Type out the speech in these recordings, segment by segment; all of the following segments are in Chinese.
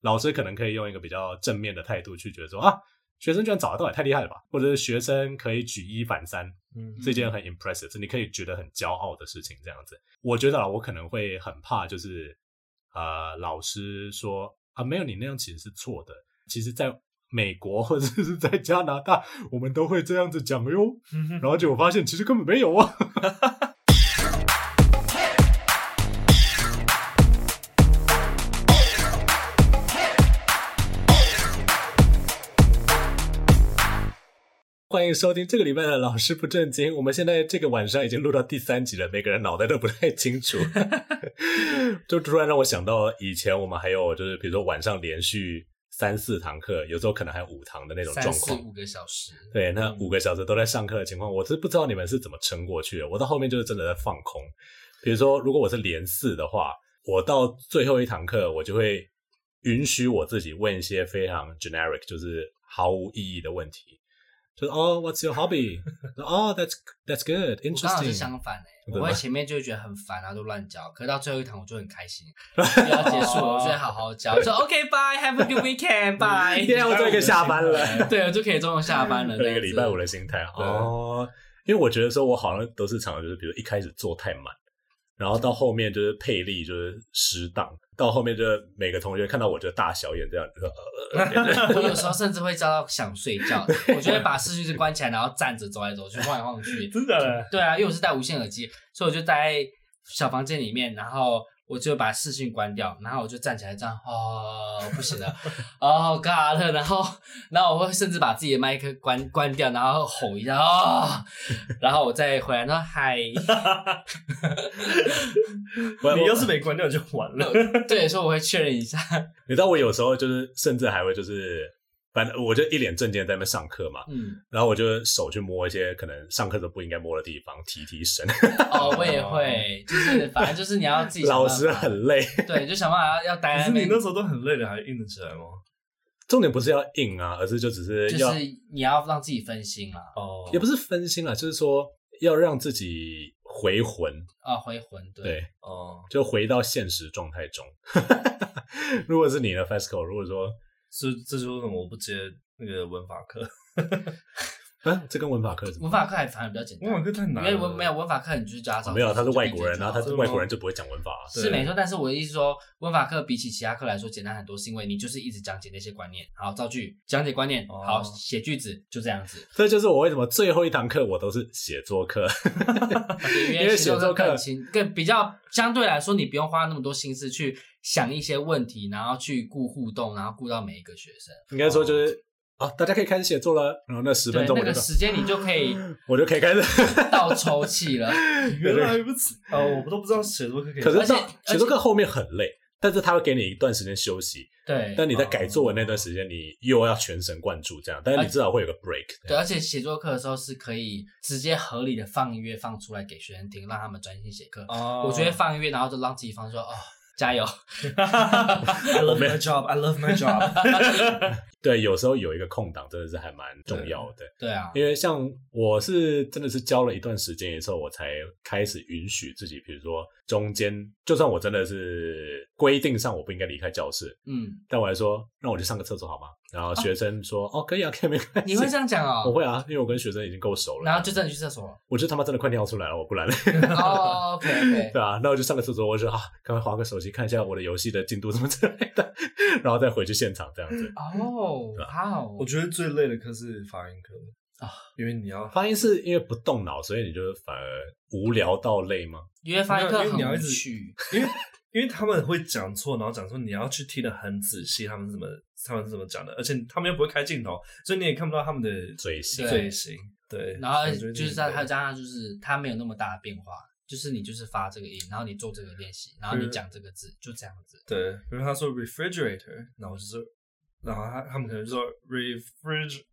老师可能可以用一个比较正面的态度去觉得说啊，学生居然找得到也太厉害了吧，或者是学生可以举一反三，嗯，这件很 impressive，是你可以觉得很骄傲的事情。这样子，我觉得啊，我可能会很怕，就是呃，老师说啊，没有你那样其实是错的。其实，在美国或者是在加拿大，我们都会这样子讲哟。然后结果发现，其实根本没有啊。欢迎收听这个礼拜的老师不正经。我们现在这个晚上已经录到第三集了，每个人脑袋都不太清楚，就突然让我想到以前我们还有就是比如说晚上连续三四堂课，有时候可能还有五堂的那种状况，五个小时。对，那五个小时都在上课的情况，我是不知道你们是怎么撑过去的。我到后面就是真的在放空。比如说，如果我是连四的话，我到最后一堂课，我就会允许我自己问一些非常 generic，就是毫无意义的问题。就是哦，What's your hobby？哦，That's That's good. Interesting. 我刚好是相反诶，我在前面就会觉得很烦啊，都乱教。可是到最后一堂我就很开心，要结束了，我就会好好教。说 OK，Bye，Have a good weekend，Bye。今天我终于可以下班了，对，我就可以终于下班了。那个礼拜五的心态哦，因为我觉得说我好像都是常常就是，比如一开始做太满，然后到后面就是配力就是失当。到后面就每个同学看到我就大小眼这样子，我有时候甚至会叫到想睡觉，我就会把视讯关起来，然后站着走来走去，晃来晃去。真的？对啊，因为我是戴无线耳机，所以我就待在小房间里面，然后。我就把视讯关掉，然后我就站起来这样，哦，不行了，哦，God，然后，然后我会甚至把自己的麦克关关掉，然后吼一下，哦，然后我再回来，说嗨，你要是没关掉就完了，对，所以我会确认一下。你知道我有时候就是，甚至还会就是。反正我就一脸正经在那边上课嘛，嗯，然后我就手去摸一些可能上课都不应该摸的地方，提提神。哦，我也会，就是反正就是你要自己。老师很累，对，就想办法要待在那边。可是你那时候都很累了，还硬得起来吗？重点不是要硬啊，而是就只是要就是你要让自己分心啊。哦，也不是分心啊，就是说要让自己回魂啊，回魂，对，对哦，就回到现实状态中。如果是你的 FESCO，如果说。这，这就是为什么我不接那个文法课。啊，这跟文法课怎么？文法课还反而比较简单。文法课太难了。因为文没有文法课，你就是家长。没有，他是外国人，然后他是外国人就不会讲文法。是没错，但是我的意思说，文法课比起其他课来说简单很多，是因为你就是一直讲解那些观念，好造句，讲解观念，好写句子，就这样子。这就是我为什么最后一堂课我都是写作课，因为写作课更轻，更比较相对来说，你不用花那么多心思去想一些问题，然后去顾互动，然后顾到每一个学生。应该说就是。好，大家可以开始写作了。然后那十分钟，那个时间你就可以，我就可以开始 倒抽气了。原来如此哦，我们都不知道写作课可以。可是写作课后面很累，但是他会给你一段时间休息。对。但你在改作文那段时间，你又要全神贯注这样，但是你至少会有个 break。对，而且写作课的时候是可以直接合理的放音乐放出来给学生听，让他们专心写课。哦。我觉得放音乐，然后就让自己放说哦。加油！I love my job. I love my job. 对，有时候有一个空档真的是还蛮重要的。对，对啊，因为像我是真的是教了一段时间以后，我才开始允许自己，比如说中间，就算我真的是规定上我不应该离开教室，嗯，但我还说让我去上个厕所好吗？然后学生说：“哦，可以啊，可以，没关系。”你会这样讲啊？我会啊，因为我跟学生已经够熟了。然后就真的去厕所。我就他妈真的快尿出来了，我不然了。哦，OK，对啊，那我就上个厕所，我就啊，赶快划个手机看一下我的游戏的进度什么之类的，然后再回去现场这样子。哦，好。我觉得最累的课是发音课啊，因为你要发音是因为不动脑，所以你就反而无聊到累吗？因为发音课很无趣，因为。因为他们会讲错，然后讲错，你要去听得很仔细，他们怎么他们是怎么讲的，而且他们又不会开镜头，所以你也看不到他们的嘴型。嘴型对，然后就是在还有加上就是他没有那么大的变化，就是你就是发这个音，然后你做这个练习，然后你讲这个字，就这样子。对，比如他说 refrigerator，然后就是，然后他他们可能就说 refrig，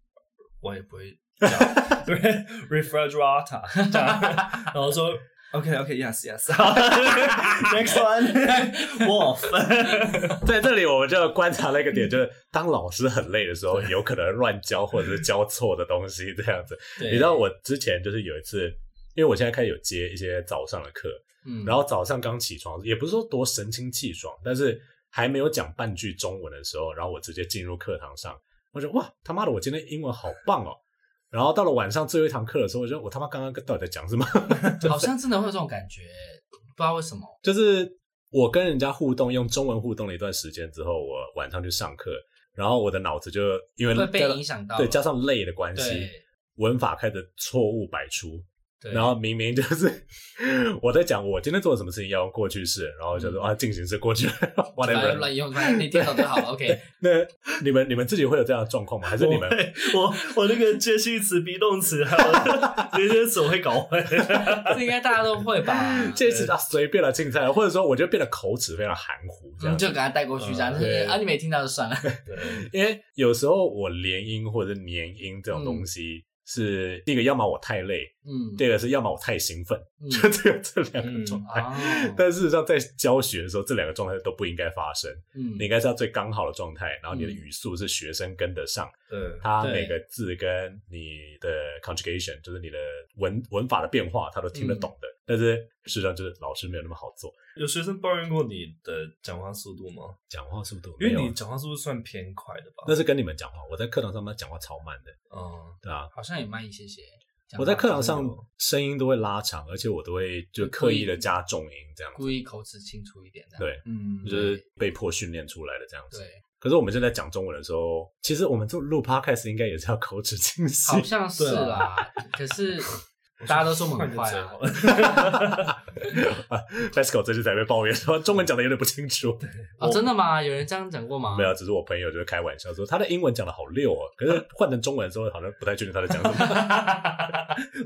我也不会讲，对，refrigerator，然后说。OK OK Yes Yes Next one Wolf 在 这里我们就观察了一个点，就是当老师很累的时候，有可能乱教或者是教错的东西这样子。你知道我之前就是有一次，因为我现在开始有接一些早上的课，嗯，然后早上刚起床，也不是说多神清气爽，但是还没有讲半句中文的时候，然后我直接进入课堂上，我说哇他妈的，我今天英文好棒哦！然后到了晚上最后一堂课的时候，我觉得我他妈刚刚到底在讲什么？好像真的会有这种感觉，不知道为什么。就是我跟人家互动，用中文互动了一段时间之后，我晚上去上课，然后我的脑子就因为会被影响到，对，加上累的关系，文法开始错误百出。对然后明明就是 我在讲我今天做了什么事情要用过去式，然后就说、嗯、啊进行式过去，whatever 乱用，你听懂就好了。OK，那你们你们自己会有这样的状况吗？还是你们我我，我那个介系词、be 动词还有这些词我会搞混，这应该大家都会吧？介系词啊随便了，青菜，或者说我觉得变得口齿非常含糊，这样、嗯、就给他带过去这样，嗯、对啊你没听到就算了。对，因为有时候我连音或者连音这种东西。嗯是第一个，要么我太累，嗯，第二个是要么我太兴奋，嗯、就只有这两个状态。嗯哦、但事实上，在教学的时候，这两个状态都不应该发生。嗯，你应该是要最刚好的状态，然后你的语速是学生跟得上。对、嗯，他每个字跟你的 conjugation，就是你的文文法的变化，他都听得懂的。嗯、但是事实上，就是老师没有那么好做。有学生抱怨过你的讲话速度吗？讲话速度，因为你讲话速度算偏快的吧？那是跟你们讲话，我在课堂上面讲话超慢的。嗯，对啊，好像也慢一些些。我在课堂上声音都会拉长，而且我都会就刻意的加重音，这样故意口齿清楚一点。对，嗯，就是被迫训练出来的这样子。对。可是我们现在讲中文的时候，其实我们做录 podcast 应该也是要口齿清晰。好像是啦，可是。大家都说我们很快啊！FESCO 这次才被抱怨说中文讲的有点不清楚。哦，真的吗？有人这样讲过吗？没有，只是我朋友就是开玩笑说他的英文讲的好溜哦，可是换成中文的时候好像不太确定他在讲什么。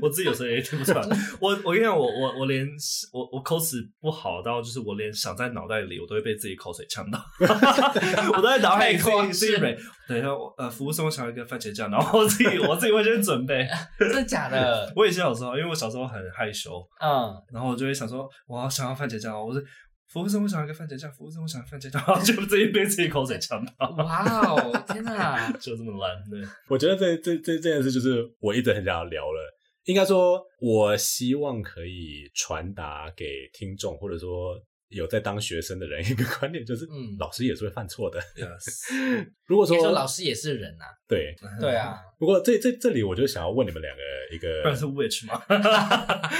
我自己有时候也听不出来。我我跟你讲，我我我连我我口齿不好到就是我连想在脑袋里我都会被自己口水呛到。我都在脑海里自己背。等一下，呃，服务生，我想要一个番茄酱，然后我自己我自己会先准备。真的假的？我以前小时候。因为我小时候很害羞，嗯，然后我就会想说，我想要番茄酱，我说服务生，我想要一个番茄酱，服务生，我想要番茄酱，然后就这一杯自己口水呛到，哇哦，天哪，就这么烂，对。我觉得这这这这件事就是我一直很想要聊了，应该说，我希望可以传达给听众，或者说。有在当学生的人 一个观念就是，嗯，老师也是会犯错的。Yes. 如果说，说老师也是人呐，对，对啊。不过这这这里我就想要问你们两个一个，不然是 which 吗？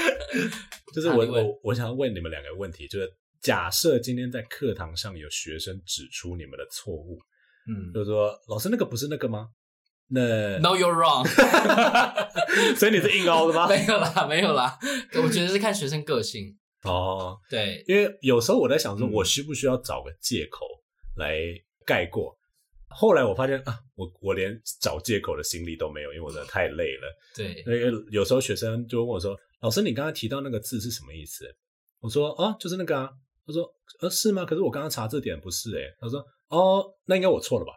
就是我我我想要问你们两个问题，就是假设今天在课堂上有学生指出你们的错误，嗯，就是说老师那个不是那个吗？那 No, you're wrong。所以你是硬凹的吗？没有啦，没有啦。我觉得是看学生个性。哦，对，因为有时候我在想说，我需不需要找个借口来盖过？嗯、后来我发现啊，我我连找借口的心力都没有，因为我真的太累了。对，因为有时候学生就问我说：“老师，你刚刚提到那个字是什么意思？”我说：“哦，就是那个啊。”他说：“呃，是吗？可是我刚刚查字典不是诶。”他说：“哦，那应该我错了吧？”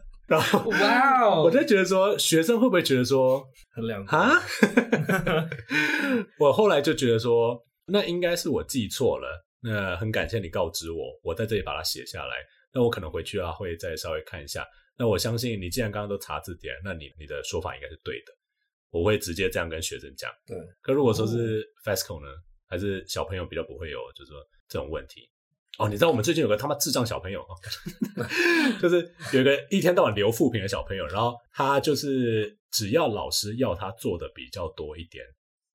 然后，哇哦，我就觉得说，学生会不会觉得说很两啊？我后来就觉得说。那应该是我记错了。那很感谢你告知我，我在这里把它写下来。那我可能回去啊，会再稍微看一下。那我相信你既然刚刚都查字典，那你你的说法应该是对的。我会直接这样跟学生讲。对。可如果说是 FESCO 呢，还是小朋友比较不会有，就是说这种问题。哦，你知道我们最近有个他妈智障小朋友啊，就是有一个一天到晚留负评的小朋友，然后他就是只要老师要他做的比较多一点，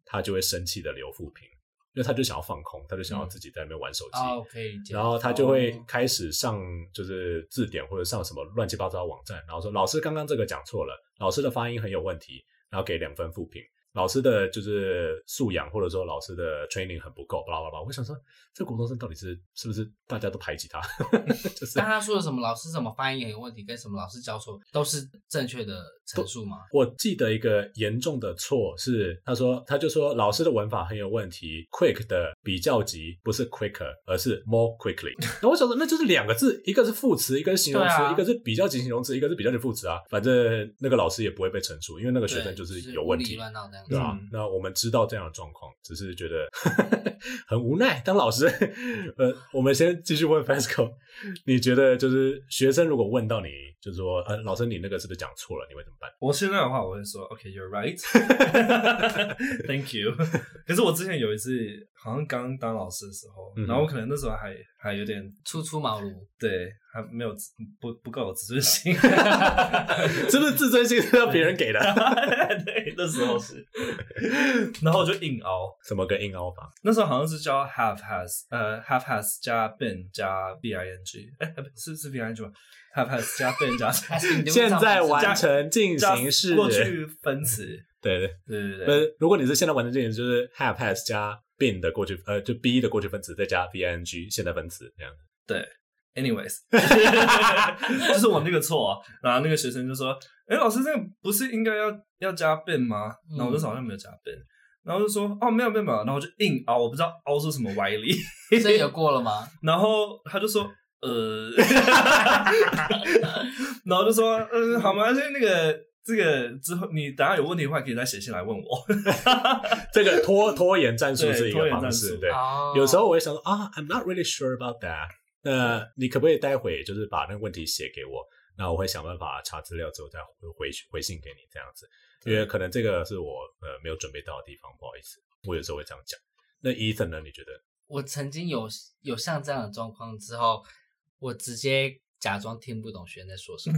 他就会生气的留负评。因为他就想要放空，他就想要自己在那边玩手机，嗯 oh, 然后他就会开始上就是字典或者上什么乱七八糟的网站，然后说老师刚刚这个讲错了，老师的发音很有问题，然后给两分负评。老师的就是素养，或者说老师的 training 很不够，巴拉巴拉。我想说，这国中生到底是是不是大家都排挤他？就是但他说的什么老师怎么发音也有问题，跟什么老师教错都是正确的陈述吗？我记得一个严重的错是，他说他就说老师的文法很有问题，quick 的比较级不是 quicker，而是 more quickly。那我想说，那就是两个字，一个是副词，一个是形容词，啊、一个是比较级形容词，一个是比较级副词啊。反正那个老师也不会被惩处，因为那个学生就是有问题。子。对啊，那我们知道这样的状况，只是觉得 很无奈。当老师，呃，我们先继续问 Fasco，你觉得就是学生如果问到你，就是说，呃，老师你那个是不是讲错了？你会怎么办？我现在的话，我会说，OK，you're right，Thank you。可是我之前有一次，好像刚当老师的时候，然后我可能那时候还还有点初出茅庐，对，还没有不不够有自尊心，是不是自尊心是要别人给的？对，那时候是，然后我就硬熬，怎么个硬熬法？那时候好像是教 have has，呃，have has 加 been 加 b i n g，哎，不是是 b i n g 吗？have has 加 been 加，现在完成进行式。过去分词，对对对对对。如果你是现在完成进行，就是 have has 加 been 的过去，呃，就 be 的过去分词再加 b i n g 现在分词这样。对，anyways，就是我那个错。然后那个学生就说：“哎，老师，这个不是应该要要加 been 吗？”然后我就说好像没有加 been，然后就说：“哦，没有没有没有。”然后我就硬凹，我不知道凹出什么歪理。所以有过了吗？然后他就说。呃，然后就说，嗯、呃，好吗？现在那个这个之后，你等下有问题的话，可以再写信来问我。这个拖拖延战术是一个方式，对。对 oh. 有时候我会想说啊，I'm not really sure about that。那你可不可以待会就是把那个问题写给我？那我会想办法查资料之后再回回信给你这样子，因为可能这个是我呃没有准备到的地方，不好意思。我有时候会这样讲。那 Ethan 呢？你觉得？我曾经有有像这样的状况之后。我直接假装听不懂学生在说什么，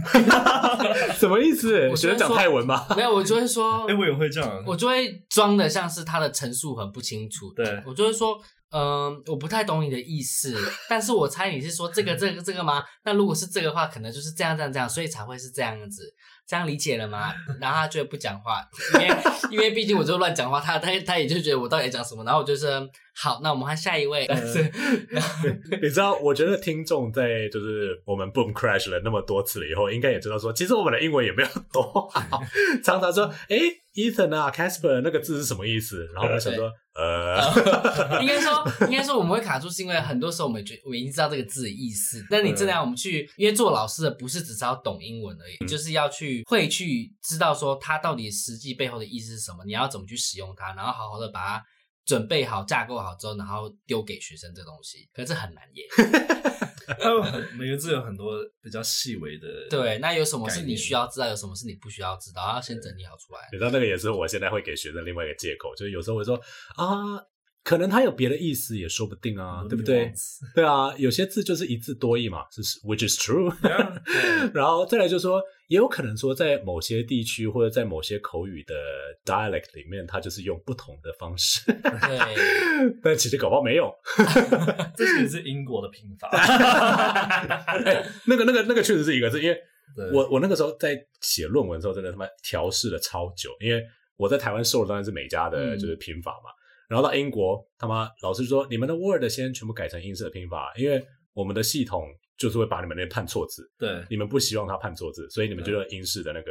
什么意思？我学生讲泰文吗？没有，我就会说，哎、欸，我也会这样，我就会装的像是他的陈述很不清楚。对，我就会说，嗯、呃，我不太懂你的意思，但是我猜你是说这个、这个、这个吗？那如果是这个话，可能就是这样、这样、这样，所以才会是这样子。这样理解了吗？然后他就会不讲话，因为因为毕竟我就乱讲话，他他他也就觉得我到底在讲什么。然后我就说好，那我们换下一位。你知道，我觉得听众在就是我们 boom crash 了那么多次了以后，应该也知道说，其实我们的英文也没有多好。常常说，哎，Ethan 啊，Casper 那个字是什么意思？然后我们想说，呃，应该说应该说我们会卡住，是因为很多时候我们觉我已经知道这个字的意思，但你真的要我们去，因为做老师的不是只是要懂英文而已，嗯、就是要去。会去知道说它到底实际背后的意思是什么，你要怎么去使用它，然后好好的把它准备好、架构好之后，然后丢给学生这东西，可是很难耶。每个字有很多比较细微的。对，那有什么是你需要知道，有什么是你不需要知道，要先整理好出来。你知道那个也是我现在会给学生另外一个借口，就是有时候会说啊。可能他有别的意思也说不定啊，对不对？对啊，有些字就是一字多义嘛，是 which is true。然后再来就是说，也有可能说在某些地区或者在某些口语的 dialect 里面，它就是用不同的方式。对，但其实搞不好没有。这其实是英国的拼法。哎，那个、那个、那个确实是一个字，因为我我那个时候在写论文的时候，真的他妈调试了超久，因为我在台湾受的当然是美加的就是拼法嘛。然后到英国，他妈老师说，你们的 Word 先全部改成英式的拼法，因为我们的系统就是会把你们那判错字。对，你们不希望他判错字，所以你们就用英式的那个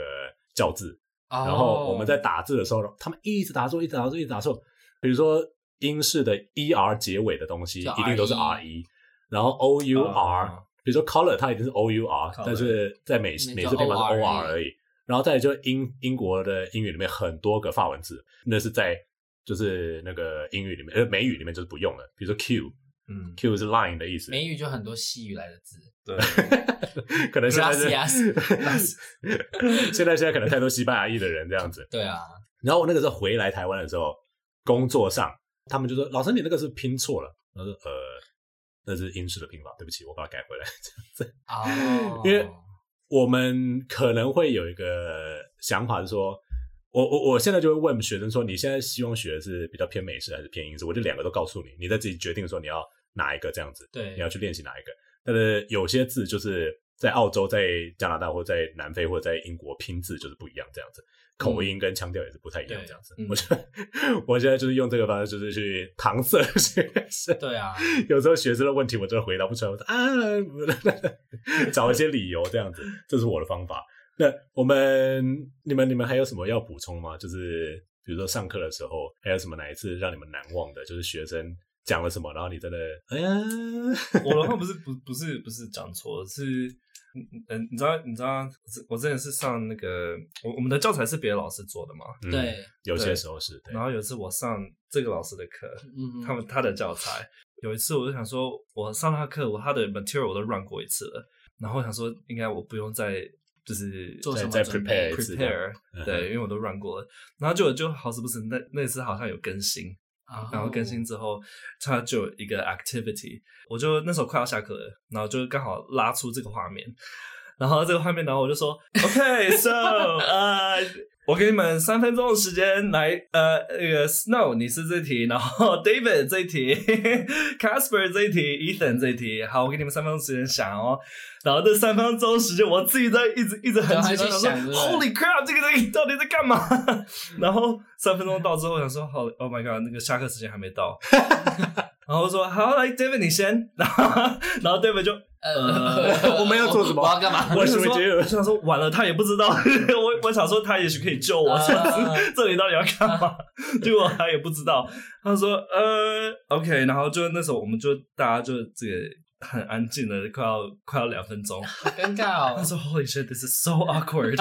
教字。然后我们在打字的时候，他们一直打错，一直打错，一直打错。比如说英式的 er 结尾的东西一定都是 re，然后 our，比如说 color 它一定是 our，但是在美美式拼法是 or 而已。然后再就英英国的英语里面很多个法文字，那是在。就是那个英语里面，呃，美语里面就是不用了。比如说 Q，嗯，Q 是 line 的意思。美语就很多西语来的字，对，可能现在是 现在现在可能太多西班牙裔的人这样子。对啊。然后我那个时候回来台湾的时候，工作上他们就说：“老师，你那个是拼错了。”我说：“呃，那是英式的拼法，对不起，我把它改回来。”这样子。哦。因为我们可能会有一个想法是说。我我我现在就会问学生说：“你现在希望学的是比较偏美式还是偏英式？”我就两个都告诉你，你在自己决定说你要哪一个这样子。对，你要去练习哪一个。但是有些字就是在澳洲、在加拿大或在南非或者在英国拼字就是不一样，这样子口音跟腔调也是不太一样，这样子。我觉得我现在就是用这个方式，就是去搪塞学生。对啊，有时候学生的问题我真的回答不出来，我说啊，找一些理由这样子，这是我的方法。那我们、你们、你们还有什么要补充吗？就是比如说上课的时候，还有什么哪一次让你们难忘的？就是学生讲了什么，然后你真的，哎呀，我的话不是不不是不是讲错，是嗯，你知道，你知道，我之前是上那个，我我们的教材是别的老师做的嘛？嗯、对，有些时候是。然后有一次我上这个老师的课，嗯，他们他的教材，有一次我就想说，我上他课，我他的 material 我都 run 过一次了，然后我想说，应该我不用再就是做什么再 prepare prepare，对，因为我都 run 过了。然后就就好死不死，那那次好像有更新。然后更新之后，它就有一个 activity，我就那时候快要下课了，然后就刚好拉出这个画面，然后这个画面，然后我就说，OK，so，呃，我给你们三分钟的时间来，呃，那个 Snow 你是这题，然后 David 这一题，Casper 这一题，Ethan 这一题，好，我给你们三分钟时间想哦。然后这三分钟时间，我自己在一直一直很紧张，想说 Holy crap，这个东西到底在干嘛？然后三分钟到之后，想说好，Oh my god，那个下课时间还没到。然后说好，来 David 你先。然后然后 David 就呃，我们要做什么？我要干嘛？我想说，我想说完了，他也不知道。我我想说他也许可以救我，这 这里到底要干嘛？结果他也不知道。他说呃，OK。然后就那时候，我们就大家就这个。很安静的，快要快要两分钟，好尴尬哦。他说：“Holy shit, this is so awkward。”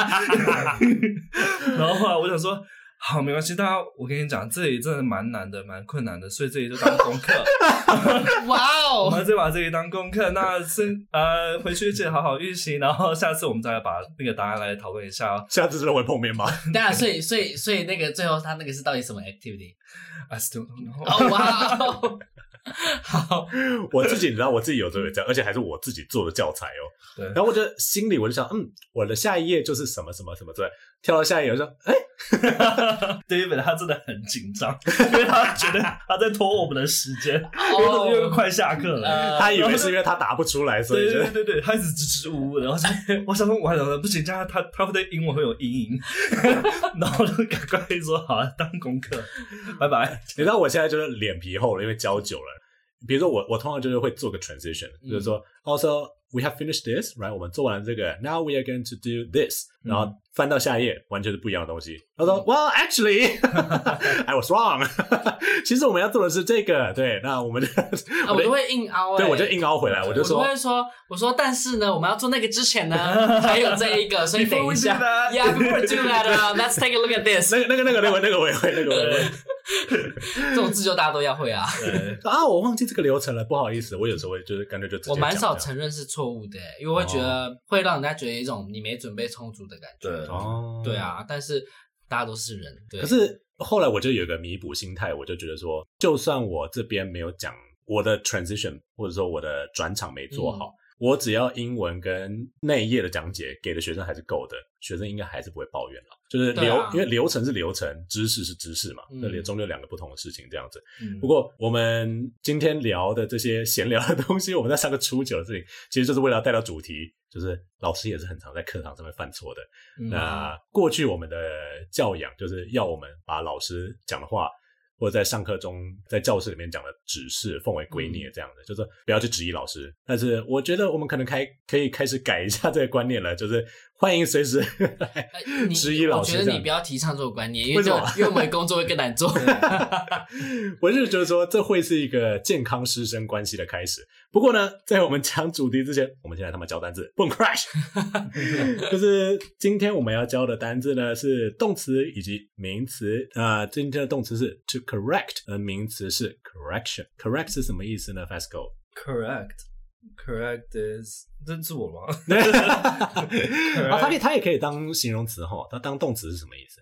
然后后来我想说：“好，没关系，大家，我跟你讲，这里真的蛮难的，蛮困难的，所以这里就当功课。哇哦，我们就把这里当功课。那是呃，回去记得好好预习，然后下次我们再来把那个答案来讨论一下哦。下次真的会碰面吗？对啊，所以所以所以那个最后他那个是到底什么 activity？I still don't know。哦哇哦。好，我自己你知道，我自己有这个这样，而且还是我自己做的教材哦。对，然后我就心里我就想，嗯，我的下一页就是什么什么什么对，跳到下一页我就说，哎、欸，对，因为他真的很紧张，因为他觉得他在拖我们的时间，因为因为快下课了，呃、他以为是因为他答不出来，所以对对对对，他一直支支吾吾的，然后我想说，完了不行，这样他他会对英文会有阴影，然后就赶快说好了，当功课，拜拜。你知道我现在就是脸皮厚了，因为教久了。比如说我，我通常就是会做个 transition，、嗯、就是说，also we have finished this，right？我们做完这个，now we are going to do this，、嗯、然后翻到下一页，完全是不一样的东西。他说、嗯、，well actually I was wrong，其实我们要做的是这个，对，那我们就，我，我都会硬凹、欸，对，我就硬凹回来，我就说，我就会说，我说，但是呢，我们要做那个之前呢，还有这一个，所以等一下，yeah，before we do that，let's take a look at this，那个那个那个那个那个我也会，那个我也会。这种字就大家都要会啊！啊，我忘记这个流程了，不好意思。我有时候会就是干脆就我蛮少承认是错误的，因为我会觉得会让人家觉得一种你没准备充足的感觉。对哦，对啊，但是大家都是人。对。可是后来我就有一个弥补心态，我就觉得说，就算我这边没有讲我的 transition，或者说我的转场没做好。嗯我只要英文跟那一页的讲解给的学生还是够的，学生应该还是不会抱怨了。就是流，啊、因为流程是流程，知识是知识嘛，那里终究两个不同的事情这样子。嗯、不过我们今天聊的这些闲聊的东西，我们在上个初九的事情，其实就是为了要带到主题，就是老师也是很常在课堂上面犯错的。嗯、那过去我们的教养就是要我们把老师讲的话。或者在上课中，在教室里面讲的指示奉为圭臬这样的，嗯、就是不要去质疑老师。但是我觉得我们可能开可以开始改一下这个观念了，就是。欢迎随时来 质疑老师。我觉得你不要提倡这种观念，因为这因为我们的工作会更难做。我是觉得说，这会是一个健康师生关系的开始。不过呢，在我们讲主题之前，我们先来他妈教单字。Boom crash，就是今天我们要教的单字呢是动词以及名词啊、呃。今天的动词是 to correct，而名词是 correction。correct 是什么意思呢？Fasco，correct。Correct is 这是我吗？啊，它可以，它也可以当形容词哈。它当动词是什么意思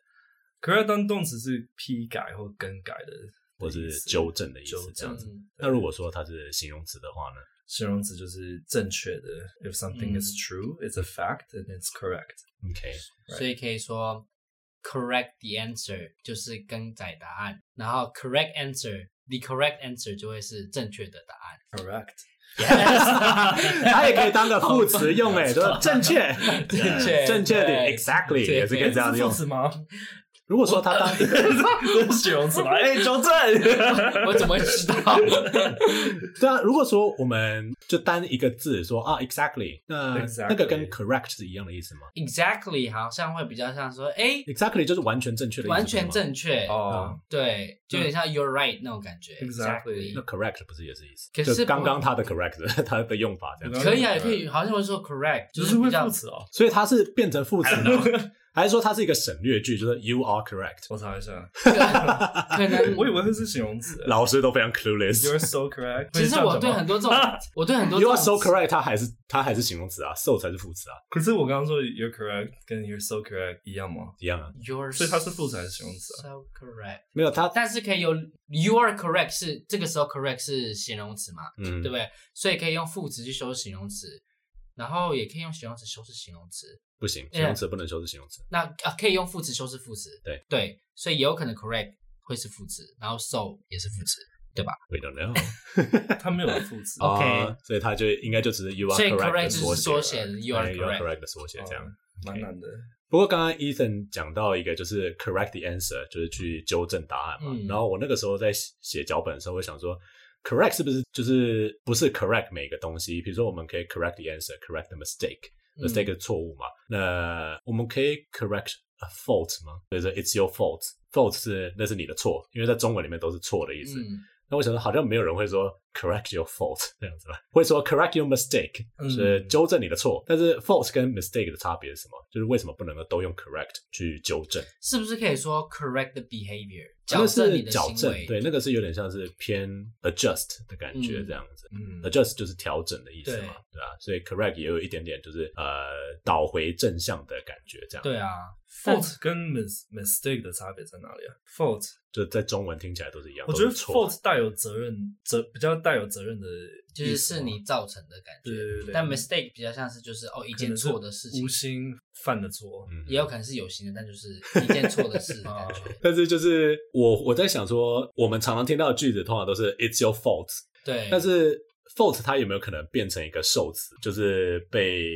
？Correct 当动词是批改或更改的，或是纠正的意思，这样子。那如果说它是形容词的话呢？形容词就是正确的。If something is true, it's a fact, and it's correct. OK，所以可以说 correct the answer 就是更改答案，然后 correct answer，the correct answer 就会是正确的答案。Correct。Yes，它也可以当个副词用，诶，说 正确，正确，正确的，exactly 也是可以这样子用。如果说他当一个这是形容词吗？哎，纠正，我怎么会知道？对啊，如果说我们就单一个字说啊，exactly，那 Exactly 那个跟 correct 是一样的意思吗 Exactly，好像会比较像说，哎，？exactly 就是完全正确的意思，完全正确哦，对，就有点像 you're right 那种感觉。Exactly 那 correct 不是也是意思？可是就刚刚他的 correct，他的用法这样。可以啊，也可以，好像会说 correct，就是是会比较副词哦。所以它是变成副词呢，还是说它是一个省略句，就是 you are correct？我查一下，可能 我以为这是形容词。老师都非常 clueless。You're so correct。其实我对很多这种，我对很多 you are so correct，它还是它还是形容词啊，so 才是副词啊。可是我刚刚说 you're correct 跟 you're so correct 一样吗？一样啊。You're 所以它是副词还是形容词啊？So correct，没有它，但是可以有 you are correct 是这个时候 correct 是形容词嘛？嗯，对不对？所以可以用副词去修饰形容词，然后也可以用形容词修饰形容词。不行，形容词不能修饰形容词。那啊，可以用副词修饰副词。对对，所以也有可能 correct 会是副词，然后 so 也是副词，对吧？We don't know。它没有副词。OK，所以它就应该就只是 you are correct correct 就是缩写 you are correct 的缩写这样，蛮难的。不过刚刚 Ethan 讲到一个就是 correct the answer，就是去纠正答案嘛。然后我那个时候在写脚本的时候，我想说 correct 是不是就是不是 correct 每个东西？比如说我们可以 correct the answer，correct the mistake。mistake 是错误嘛？那我们可以 correct a fault 吗？比如说 it's your fault，fault 是那是你的错，因为在中文里面都是错的意思。 那我想说，好像没有人会说 correct your fault 这样子吧？会说 correct your mistake，是纠正你的错。但是 fault 跟 mistake 的差别是什么？就是为什么不能够都用 correct 去纠正？是不是可以说 correct the behavior？那是矫正，对，那个是有点像是偏 adjust 的感觉这样子。嗯，adjust 就是调整的意思嘛，对吧？所以 correct 也有一点点就是呃倒回正向的感觉这样。对啊，fault 跟 mis mistake 的差别在哪里啊？fault 就在中文听起来都是一样。我觉得 fault 带有责任责比较带有责任的，就是是你造成的感觉。对对对。但 mistake 比较像是就是哦一件错的事情，无心犯的错，也有可能是有心的，但就是一件错的事的感觉。但是就是我我在想说，我们常常听到的句子通常都是 It's your fault。对。但是 fault 它有没有可能变成一个受词，就是被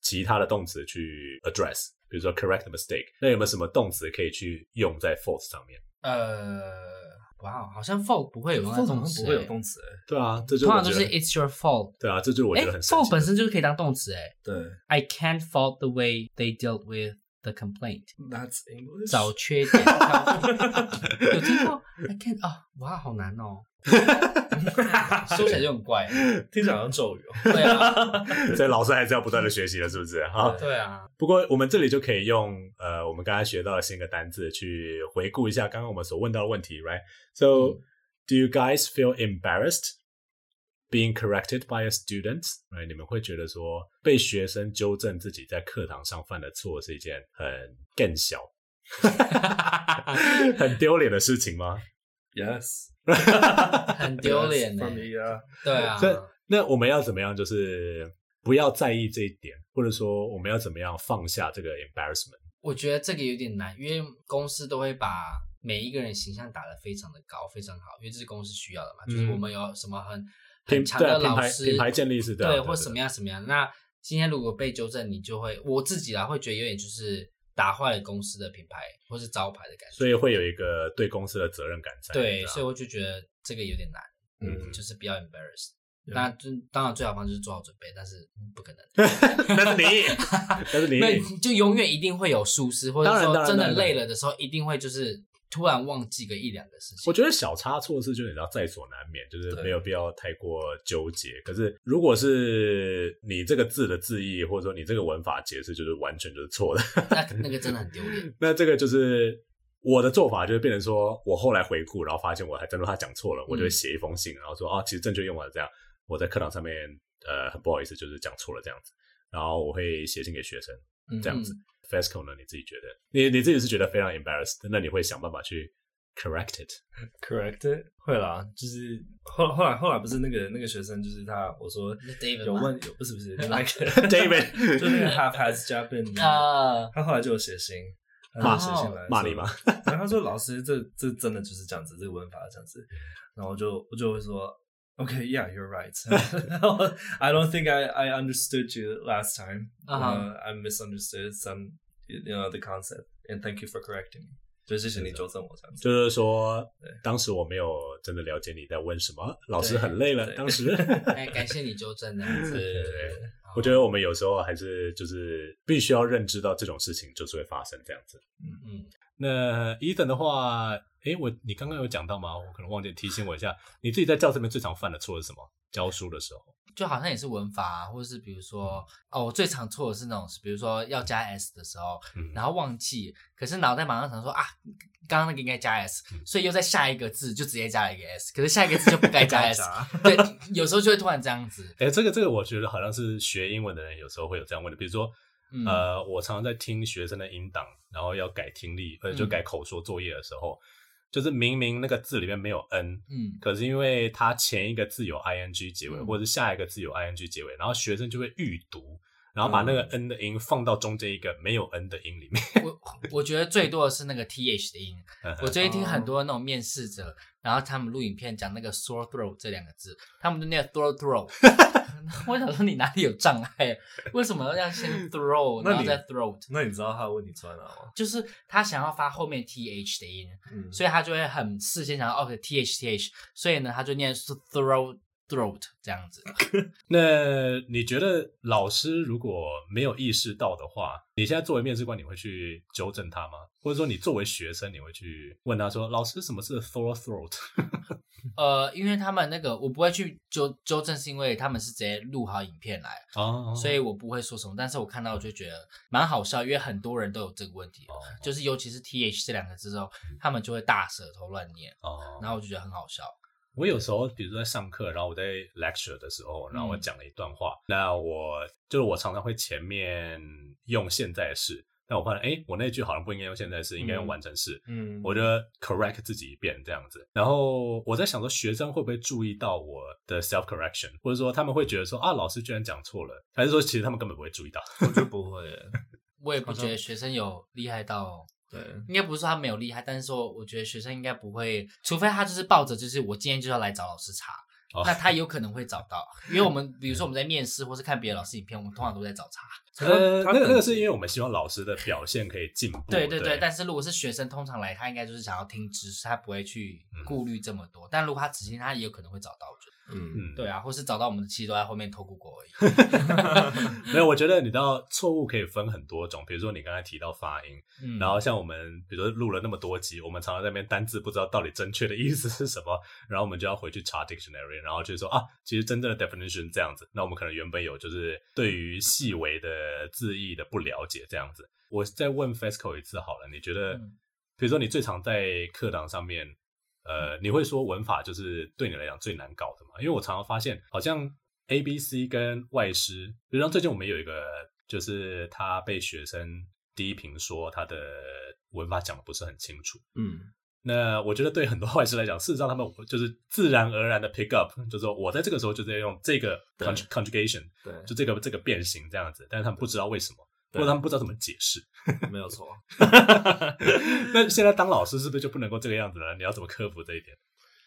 其他的动词去 address？比如说 correct the mistake，那有没有什么动词可以去用在 fault 上面？呃，哇，好像 fault 不会有动词，不会有动词。对啊，这就通常都是 It's your fault。对啊，这就是我觉得很。fault 本身就是可以当动词，哎。对。I can't fault the way they dealt with the complaint。That's English。找缺点。有听过？I can't 啊，哇，好难哦。说起来就很怪，听起来好像咒语哦。对啊，所以老师还是要不断的学习了，是不是？啊，对啊。不过我们这里就可以用呃，我们刚才学到的新的单字去回顾一下刚刚我们所问到的问题，right？So、嗯、do you guys feel embarrassed being corrected by a student？Right？你们会觉得说被学生纠正自己在课堂上犯的错是一件很更小、很丢脸的事情吗？Yes。很丢脸呢，对啊。那我们要怎么样？就是不要在意这一点，或者说我们要怎么样放下这个 embarrassment？我觉得这个有点难，因为公司都会把每一个人形象打得非常的高，非常好，因为这是公司需要的嘛。嗯、就是我们有什么很很强的老师，品牌建立是对，对，或什么样什么样。那今天如果被纠正，你就会我自己啊会觉得有点就是。打坏了公司的品牌或是招牌的感觉，所以会有一个对公司的责任感在。对，所以我就觉得这个有点难，嗯，就是比较 embarrassed。当然，当然最好方式是做好准备，但是不可能。但是你，但是你，那就永远一定会有疏失，或者说真的累了的时候，一定会就是。突然忘记个一两个事情，我觉得小差错是就你知道在所难免，就是没有必要太过纠结。可是如果是你这个字的字义，或者说你这个文法解释就是完全就是错的，那那个真的很丢脸。那这个就是我的做法，就是变成说我后来回顾，然后发现我还真的他讲错了，我就会写一封信，然后说啊，其实正确用法是这样，我在课堂上面呃很不好意思，就是讲错了这样子，然后我会写信给学生这样子。嗯 FESCO 呢？你自己觉得，你你自己是觉得非常 embarrassed，那你会想办法去 correct it？correct it 会啦，就是后后来后来不是那个那个学生，就是他我说有问有不是不是那个 David，就那个 half has 加 been 啊，他后来就有写信，他就写信来骂你吗？然后他说老师，这这真的就是这样子，这个文法这样子，然后我就我就会说。Okay, yeah, you're right. I don't think I I understood you last time. Uh-huh. Uh, I misunderstood some, you know, the concept. And thank you for correcting me. 就谢谢你纠正我这样子。就是说，当时我没有真的了解你在问什么，老师很累了。当时，哎，感谢你纠正这样子。对对对， 我觉得我们有时候还是就是必须要认知到这种事情就是会发生这样子。嗯嗯。那 Ethan 的话，诶，我你刚刚有讲到吗？我可能忘记提醒我一下，你自己在教室里面最常犯的错是什么？教书的时候。就好像也是文法啊，或者是比如说，哦，我最常错的是那种，比如说要加 s 的时候，嗯、然后忘记，可是脑袋马上想说啊，刚刚那个应该加 s，嗯、所以又在下一个字就直接加了一个 s，可是下一个字就不该 加 s，对，有时候就会突然这样子。哎、欸，这个这个，我觉得好像是学英文的人有时候会有这样问的，比如说，嗯、呃，我常常在听学生的音档，然后要改听力或者就改口说作业的时候。嗯就是明明那个字里面没有 n，嗯，可是因为它前一个字有 ing 结尾，嗯、或者是下一个字有 ing 结尾，然后学生就会预读，然后把那个 n 的音放到中间一个没有 n 的音里面。我我觉得最多的是那个 th 的音。我最近听很多那种面试者，然后他们录影片讲那个 sore throat 这两个字，他们就念 throat throat。我想说你哪里有障碍？为什么要先 throw，然后再 throat？那你知道他的问题出在哪吗？就是他想要发后面 th 的音，嗯、所以他就会很事先想要哦 th th，所以呢他就念 throat throat 这样子。那你觉得老师如果没有意识到的话，你现在作为面试官，你会去纠正他吗？或者说你作为学生，你会去问他说：“老师，什么是 throat throat？” 呃，因为他们那个我不会去纠纠正，是因为他们是直接录好影片来，oh, oh. 所以我不会说什么。但是我看到我就觉得蛮好笑，因为很多人都有这个问题，oh, oh. 就是尤其是 th 这两个字之后，他们就会大舌头乱念，oh, oh. 然后我就觉得很好笑。我有时候比如说在上课，然后我在 lecture 的时候，然后我讲了一段话，嗯、那我就是我常常会前面用现在式。但我发现，哎，我那句好像不应该用现在式，应该用完成式。嗯，我就 correct 自己一遍这样子。然后我在想说，学生会不会注意到我的 self correction，或者说他们会觉得说啊，老师居然讲错了，还是说其实他们根本不会注意到？我就不会，我也不觉得学生有厉害到。对，应该不是说他没有厉害，但是说我觉得学生应该不会，除非他就是抱着就是我今天就要来找老师查。Oh. 那他有可能会找到，因为我们比如说我们在面试或是看别的老师影片，我们通常都在找茬。呃，那个那个是因为我们希望老师的表现可以进步。对对对，对但是如果是学生，通常来他应该就是想要听知识，他不会去顾虑这么多。嗯、但如果他只听，他也有可能会找到。我觉得。嗯嗯，对啊，或是找到我们的其实都在后面偷 Google 而已。没有，我觉得你知道错误可以分很多种，比如说你刚才提到发音，嗯、然后像我们比如说录了那么多集，我们常常在那边单字不知道到底正确的意思是什么，然后我们就要回去查 dictionary，然后就说啊，其实真正的 definition 这样子。那我们可能原本有就是对于细微的字义的不了解这样子。我再问 FESCO 一次好了，你觉得，嗯、比如说你最常在课堂上面。呃，你会说文法就是对你来讲最难搞的嘛？因为我常常发现，好像 A、B、C 跟外师，比如像最近我们有一个，就是他被学生低评说他的文法讲的不是很清楚。嗯，那我觉得对很多外师来讲，事实上他们就是自然而然的 pick up，就是说我在这个时候就在用这个 conjugation，对，就这个这个变形这样子，但是他们不知道为什么。或者他们不知道怎么解释，没有错。那现在当老师是不是就不能够这个样子了？你要怎么克服这一点？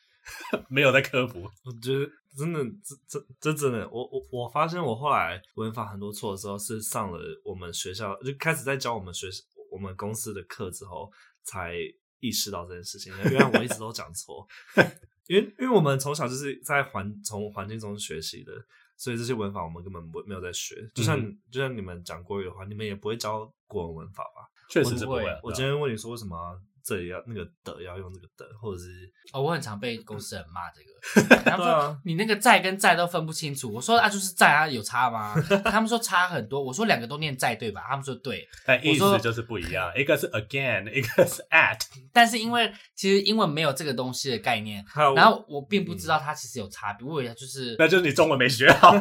没有在克服。我觉得真的，这这这真的，我我我发现我后来文法很多错的时候，是上了我们学校就开始在教我们学我们公司的课之后，才意识到这件事情。因为我一直都讲错，因为因为我们从小就是在环从环境中学习的。所以这些文法我们根本不没有在学，就像、嗯、就像你们讲国语的话，你们也不会教国文文法吧？确实是不会。我今天问你说为什么？这里要那个的要用这个的，或者是哦，我很常被公司人骂这个。他们说你那个在跟在都分不清楚。我说啊，就是在啊，有差吗？他们说差很多。我说两个都念在对吧？他们说对。但意思就是不一样，一个是 again，一个是 at。但是因为其实英文没有这个东西的概念，然后我并不知道它其实有差别。我以为就是那就是你中文没学好。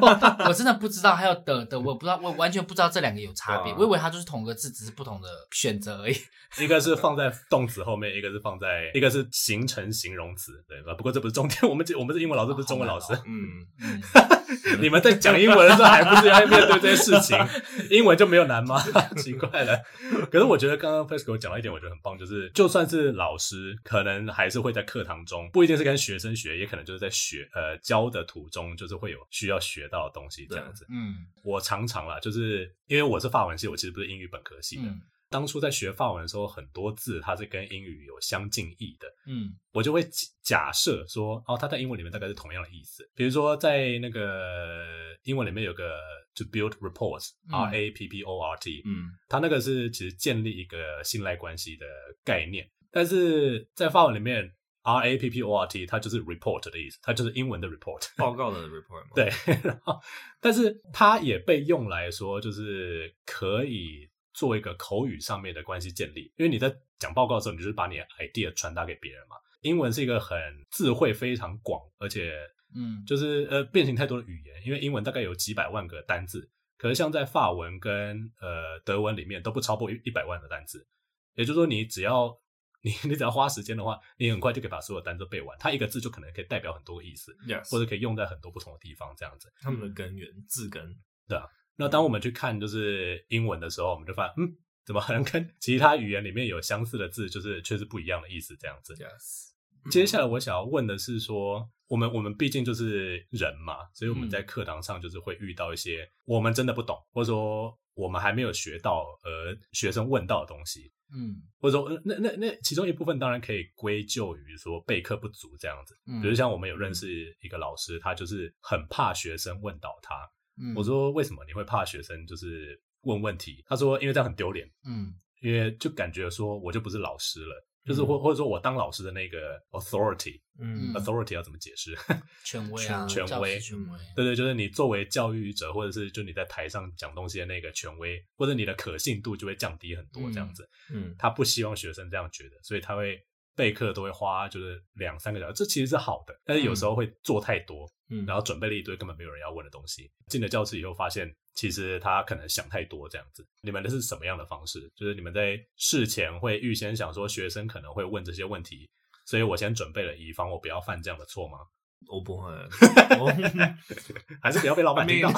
我真的不知道还有的的，我不知道，我完全不知道这两个有差别。我以为它就是同个字，只是不同的选择而已。一个是放在动词后面，一个是放在一个是形成形容词，对吧？不过这不是重点，我们我们是英文老师，不是中文老师。嗯嗯，你们在讲英文的时候，还不是要面对这些事情？英文就没有难吗？奇怪了。可是我觉得刚刚 FESCO 讲到一点，我觉得很棒，就是就算是老师，可能还是会在课堂中，不一定是跟学生学，也可能就是在学呃教的途中，就是会有需要学到的东西这样子。嗯，我常常啦，就是因为我是法文系，我其实不是英语本科系的。嗯当初在学法文的时候，很多字它是跟英语有相近义的，嗯，我就会假设说，哦，它在英文里面大概是同样的意思。比如说，在那个英文里面有个 to build rapport，R、嗯、A P P O R T，嗯，它那个是其实建立一个信赖关系的概念，但是在法文里面。R A P P O R T，它就是 report 的意思，它就是英文的 report，报告的 report 吗？对，然后，但是它也被用来说，就是可以做一个口语上面的关系建立，因为你在讲报告的时候，你就是把你的 idea 传达给别人嘛。英文是一个很智慧非常广，而且，嗯，就是呃变形太多的语言，因为英文大概有几百万个单字，可是像在法文跟呃德文里面都不超过一一百万个单字，也就是说你只要。你你只要花时间的话，你很快就可以把所有单词背完。它一个字就可能可以代表很多个意思.或者可以用在很多不同的地方，这样子。他们的根源字根，对啊。那当我们去看就是英文的时候，我们就发现，嗯，怎么可能跟其他语言里面有相似的字，就是却是不一样的意思，这样子。Yes. 接下来我想要问的是说，我们我们毕竟就是人嘛，所以我们在课堂上就是会遇到一些我们真的不懂，或者说我们还没有学到而学生问到的东西。嗯，或者说，那那那其中一部分当然可以归咎于说备课不足这样子。嗯，比如像我们有认识一个老师，他就是很怕学生问到他。嗯，我说为什么你会怕学生就是问问题？他说因为这样很丢脸。嗯，因为就感觉说我就不是老师了。就是或或者说我当老师的那个 authority，嗯，authority 要怎么解释？权威啊，权威，权威。对对，就是你作为教育者，或者是就你在台上讲东西的那个权威，或者你的可信度就会降低很多，这样子。嗯，他不希望学生这样觉得，所以他会备课都会花就是两三个小时，这其实是好的，但是有时候会做太多，嗯，然后准备了一堆根本没有人要问的东西，进了教室以后发现。其实他可能想太多这样子，你们的是什么样的方式？就是你们在事前会预先想说学生可能会问这些问题，所以我先准备了，以防我不要犯这样的错吗？我不会 还是不要被老板听到。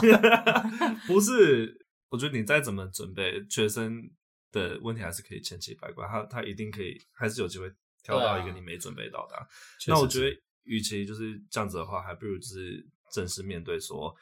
不是，我觉得你再怎么准备，学生的问题还是可以千奇百怪，他他一定可以，还是有机会挑到一个你没准备到的。啊、那我觉得，与其就是这样子的话，还不如就是正式面对说。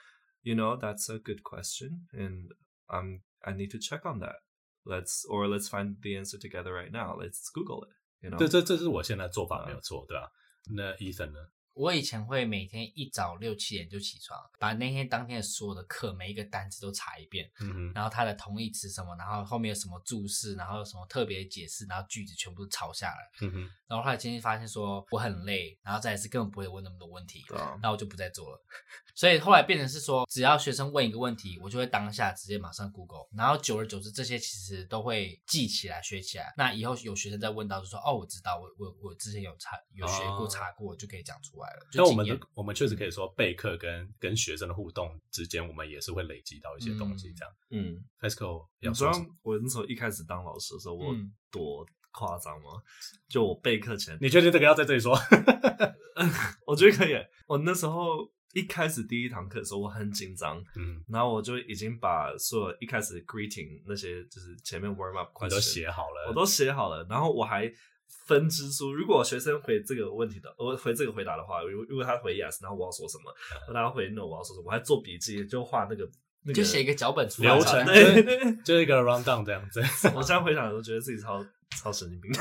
You know, that's a good question, and I'm I need to check on that. Let's or let's find the answer together right now. Let's Google it. You know，这这这是我现在做法没有错，对吧？那 Ethan 呢？我以前会每天一早六七点就起床，把那天当天的所有的课每一个单词都查一遍，嗯哼，然后它的同义词什么，然后后面有什么注释，然后有什么特别解释，然后句子全部都抄下来，嗯哼，然后后来今天发现说我很累，然后再一次根本不会问那么多问题，然后我就不再做了。所以后来变成是说，只要学生问一个问题，我就会当下直接马上 Google，然后久而久之，这些其实都会记起来、学起来。那以后有学生再问到，就说：“哦，我知道，我我我之前有查、有学过、查过，就可以讲出来了。”那我们我们确实可以说，备课跟跟学生的互动之间，我们也是会累积到一些东西，这样。嗯，FESCO，你知道我那时候一开始当老师的时候，我多夸张吗？就我备课前，你确定这个要在这里说？我觉得可以。我那时候。一开始第一堂课的时候，我很紧张，嗯，然后我就已经把所有一开始 greeting 那些就是前面 warm up 快都写好了，我都写好了，然后我还分支书，如果学生回这个问题的，我回这个回答的话，如如果他回 yes，然后我要说什么，然后他回 no，我要说什么，我还做笔记，就画那个，那个就写一个脚本出来，流程，对，就一个 rundown 这样子。我现在回想都觉得自己超。超神经病！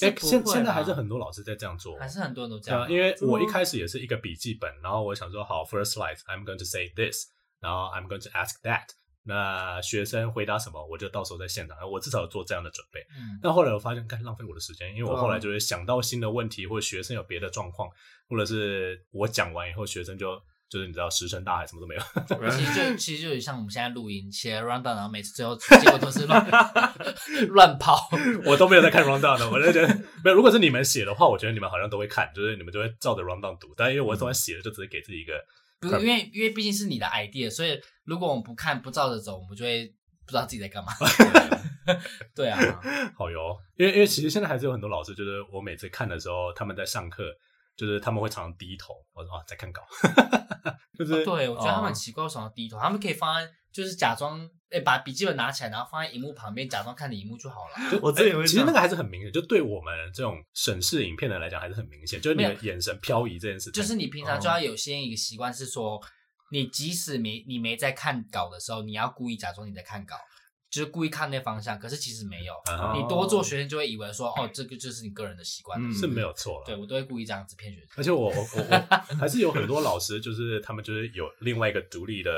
哎、欸，现现在还是很多老师在这样做，还是很多人都这样。因为我一开始也是一个笔记本，然后我想说，好，first slide，I'm going to say this，然后 I'm going to ask that。那学生回答什么，我就到时候在现场，我至少有做这样的准备。嗯。但后来我发现，该浪费我的时间，因为我后来就会想到新的问题，或者学生有别的状况，或者是我讲完以后，学生就。就是你知道石沉大海，什么都没有。其实就其实就像我们现在录音写 rundown，然后每次最后结果都是乱 乱跑。我都没有在看 rundown 的，我就觉得没有。如果是你们写的话，我觉得你们好像都会看，就是你们就会照着 rundown 读。但因为我昨晚写的，就只是给自己一个，不是因为因为毕竟是你的 idea，所以如果我们不看不照着走，我们就会不知道自己在干嘛。对啊，好哟。因为因为其实现在还是有很多老师，就是我每次看的时候，他们在上课。就是他们会常常低头，我说啊，在看稿，就是、哦、对，我觉得他们很奇怪，为什么要低头？他们可以放在，就是假装诶，把笔记本拿起来，然后放在荧幕旁边，假装看着荧幕就好了。就我自以为，其实那个还是很明显，就对我们这种审视影片的来讲，还是很明显，就是你的眼神漂移这件事情。就是你平常就要有先一个习惯，是说，你即使没你没在看稿的时候，你要故意假装你在看稿。就是故意看那方向，可是其实没有。啊你多做，学生就会以为说，哦，这个就是你个人的习惯，嗯是没有错了。对我都会故意这样子骗学生。而且我我我我还是有很多老师，就是他们就是有另外一个独立的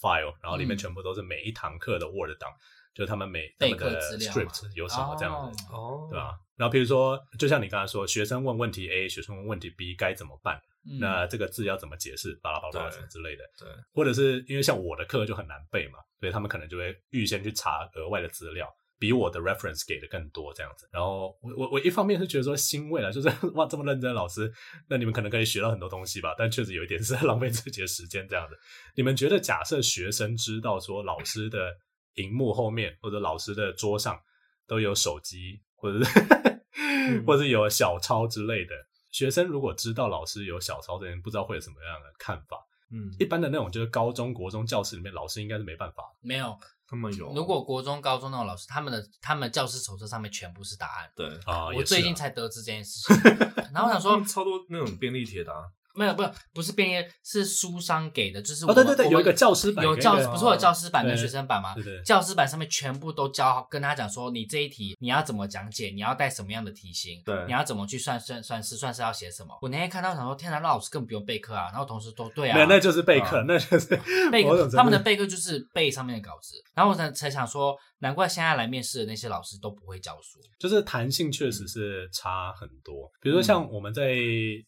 file，然后里面全部都是每一堂课的 Word 档，就是他们每他们的 script 有什么这样子，哦，对吧？然后比如说，就像你刚才说，学生问问题 A，学生问问题 B，该怎么办？嗯那这个字要怎么解释？巴拉巴拉什么之类的。对，或者是因为像我的课就很难背嘛，所以他们可能就会预先去查额外的资料，比我的 reference 给的更多这样子。然后我我我一方面是觉得说欣慰了，就是哇这么认真的老师，那你们可能可以学到很多东西吧，但确实有一点是在浪费自己的时间这样子。你们觉得假设学生知道说老师的荧幕后面或者老师的桌上都有手机，或者是 或者是有小抄之类的，学生如果知道老师有小抄这人，不知道会有什么样的看法？嗯，一般的那种就是高中国中教室里面，老师应该是没办法。没有，他们有。如果国中、高中那种老师，他们的他们的教师手册上面全部是答案。对啊，我也是啊最近才得知这件事情，然后我想说，超多那种便利贴的啊。没有，不是不是便利，是书商给的，就是我哦，对对对，有一个教师版，有教不是有教师版跟学生版吗？对对教师版上面全部都教，跟他讲说，你这一题你要怎么讲解，你要带什么样的题型，对你要怎么去算算算式，算式要写什么。我那天看到想说，天哪，那老师根本不用备课啊，然后同时都对啊，没有，那就是备课，啊那就是 备课，他们的备课就是背上面的稿子，然后我才才想说，难怪现在来面试的那些老师都不会教书，就是弹性确实是差很多。比如说像我们在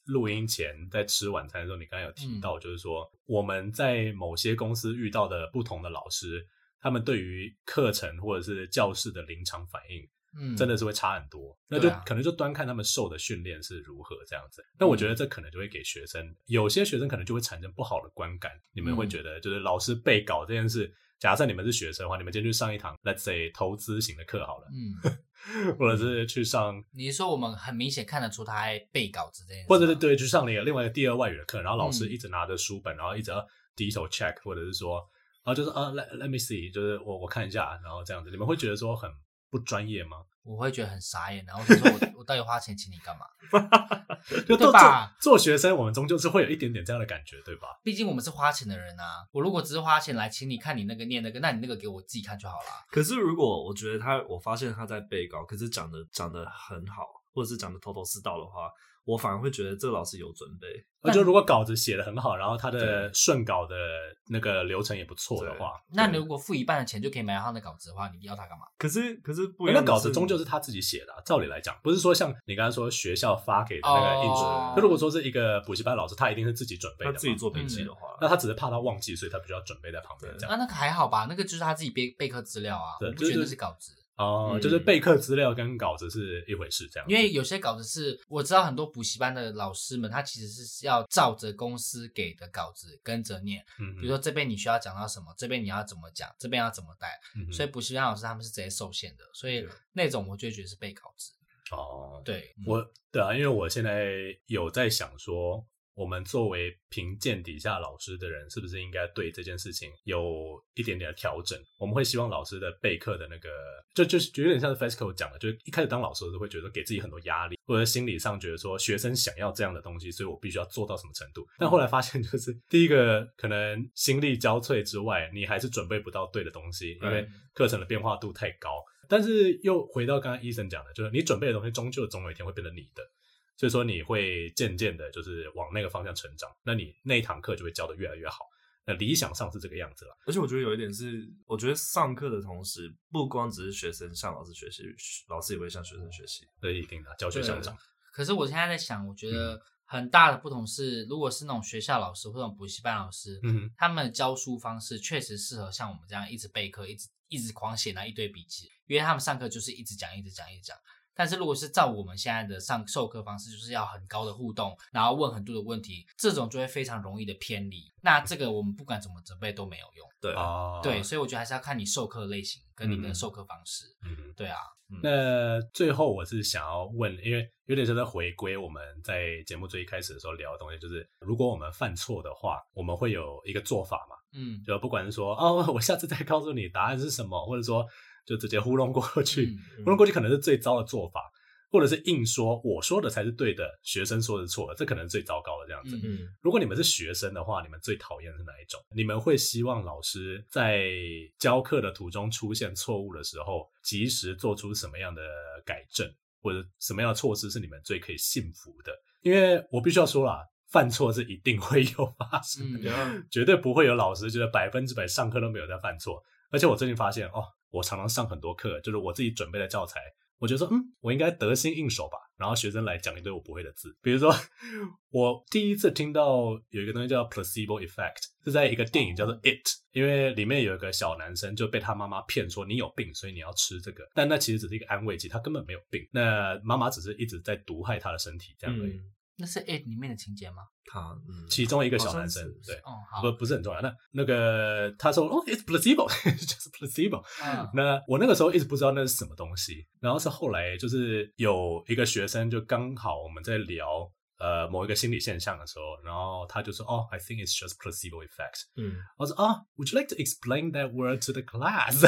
录音前在吃晚餐的时候，你刚才有提到，就是说我们在某些公司遇到的不同的老师，他们对于课程或者是教室的临场反应。嗯，真的是会差很多，那就啊可能就端看他们受的训练是如何这样子。那我觉得这可能就会给学生，有些学生可能就会产生不好的观感。你们会觉得，就是老师背稿这件事，假设你们是学生的话，你们今天去上一堂，let's say 投资型的课好了，嗯，或者是去上，你说我们很明显看得出他还背稿子这件事，或者是对，去上了一个另外一个第二外语的课，然后老师一直拿着书本，然后一直要低头 check，或者是说，然后就是啊，let let me see，就是我我看一下，然后这样子，你们会觉得说很。不专业吗？我会觉得很傻眼，然后就说我我到底花钱请你干嘛？就对吧？做学生，我们终究是会有一点点这样的感觉，对吧？毕竟我们是花钱的人啊。我如果只是花钱来请你看你那个念那个，那你那个给我自己看就好了。可是如果我觉得他，我发现他在背稿，可是讲的讲的很好，或者是讲的头头是道的话。我反而会觉得这个老师有准备，而就如果稿子写的很好，然后他的顺稿的那个流程也不错的话，那你如果付一半的钱就可以买到他的稿子的话，你要他干嘛？可是可是不，那稿子终究是他自己写的、啊，照理来讲，不是说像你刚才说学校发给的那个印纸。哦、就如果说是一个补习班老师，他一定是自己准备的，他自己做笔记的话、嗯，那他只是怕他忘记，所以他必须要准备在旁边这样。那那个还好吧，那个就是他自己备备课资料啊，对，不觉得是稿子。哦、嗯，就是备课资料跟稿子是一回事，这样。因为有些稿子是我知道很多补习班的老师们，他其实是要照着公司给的稿子跟着念。嗯，比如说这边你需要讲到什么，这边你要怎么讲，这边要怎么带。嗯，所以补习班老师他们是直接受限的，所以那种我就觉得是备稿子。哦，对，我对啊，因为我现在有在想说。我们作为评鉴底下老师的人，是不是应该对这件事情有一点点的调整？我们会希望老师的备课的那个，就就是就有点像是 FESCO 讲的，就是一开始当老师的时候会觉得给自己很多压力，或者心理上觉得说学生想要这样的东西，所以我必须要做到什么程度。但后来发现，就是第一个可能心力交瘁之外，你还是准备不到对的东西，因为课程的变化度太高。但是又回到刚刚 Eason 讲的，就是你准备的东西，终究总有一天会变成你的。所以说你会渐渐的，就是往那个方向成长，那你那一堂课就会教的越来越好。那理想上是这个样子了。而且我觉得有一点是，我觉得上课的同时，不光只是学生向老师学习，老师也会向学生学习。这一定的，教学相长。可是我现在在想，我觉得很大的不同是，如果是那种学校老师或者补习班老师，嗯，他们的教书方式确实适合像我们这样一直备课，一直一直狂写那一堆笔记，因为他们上课就是一直讲，一直讲，一直讲。但是如果是照我们现在的上授课方式，就是要很高的互动，然后问很多的问题，这种就会非常容易的偏离。那这个我们不管怎么准备都没有用。对哦，对，所以我觉得还是要看你授课类型跟你的授课方式。嗯，对啊。嗯、那最后我是想要问，因为有点像在回归我们在节目最一开始的时候聊的东西，就是如果我们犯错的话，我们会有一个做法嘛？嗯，就不管是说哦，我下次再告诉你答案是什么，或者说就直接糊弄过去，糊弄过去可能是最糟的做法。或者是硬说我说的才是对的，学生说的是错的，这可能是最糟糕的这样子。嗯，如果你们是学生的话，你们最讨厌是哪一种？你们会希望老师在教课的途中出现错误的时候，及时做出什么样的改正，或者什么样的措施是你们最可以信服的？因为我必须要说啦，犯错是一定会有发生的，嗯、绝对不会有老师觉得百分之百上课都没有在犯错。而且我最近发现哦，我常常上很多课，就是我自己准备的教材。我觉得说，嗯，我应该得心应手吧。然后学生来讲一堆我不会的字，比如说，我第一次听到有一个东西叫 placebo effect，是在一个电影叫做 It，因为里面有一个小男生就被他妈妈骗说你有病，所以你要吃这个，但那其实只是一个安慰剂，他根本没有病。那妈妈只是一直在毒害他的身体，这样而已。嗯那是《It》里面的情节吗？他、嗯、其中一个小男生，对，哦，好，不不是很重要。那那个他说，哦，it's placebo，就是 placebo。嗯，那我那个时候一直不知道那是什么东西，然后是后来就是有一个学生就刚好我们在聊呃某一个心理现象的时候，然后他就说，哦，I think it's just placebo effect。嗯，我说，啊，Would you like to explain that word to the class？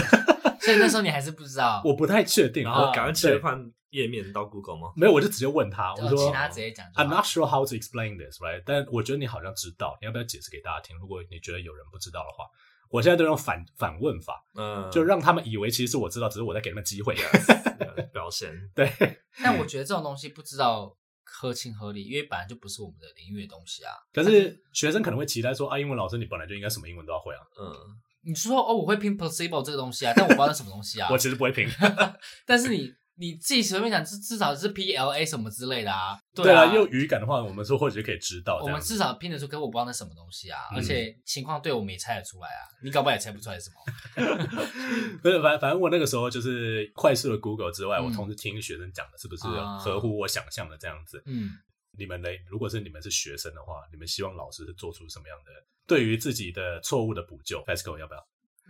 所以那时候你还是不知道，我不太确定。然后赶快切换。页面到 Google 吗？没有，我就直接问他，我说，其他直接讲。I'm not sure how to explain this, right？但我觉得你好像知道，你要不要解释给大家听？如果你觉得有人不知道的话，我现在都用反反问法，嗯，就让他们以为其实是我知道，只是我在给他们机会 yes, 表现。对，但我觉得这种东西不知道合情合理，因为本来就不是我们的领域的东西啊。可是学生可能会期待说啊，英文老师你本来就应该什么英文都要会啊。嗯，你说哦，我会拼 placebo 这个东西啊，但我不知道那什么东西啊。我其实不会拼，但是你。你自己随便讲，至至少是 P L A 什么之类的啊。对啊，用语感的话，我们说或许可以知道。我们至少拼得出，可是我不知道那什么东西啊。嗯、而且情况对我们也猜得出来啊。你搞不好也猜不出来什么。不是，反反正我那个时候就是快速的 Google 之外，嗯、我同时听学生讲的是不是合乎我想象的这样子。嗯。你们呢？如果是你们是学生的话，你们希望老师是做出什么样的对于自己的错误的补救？FESCO 要不要？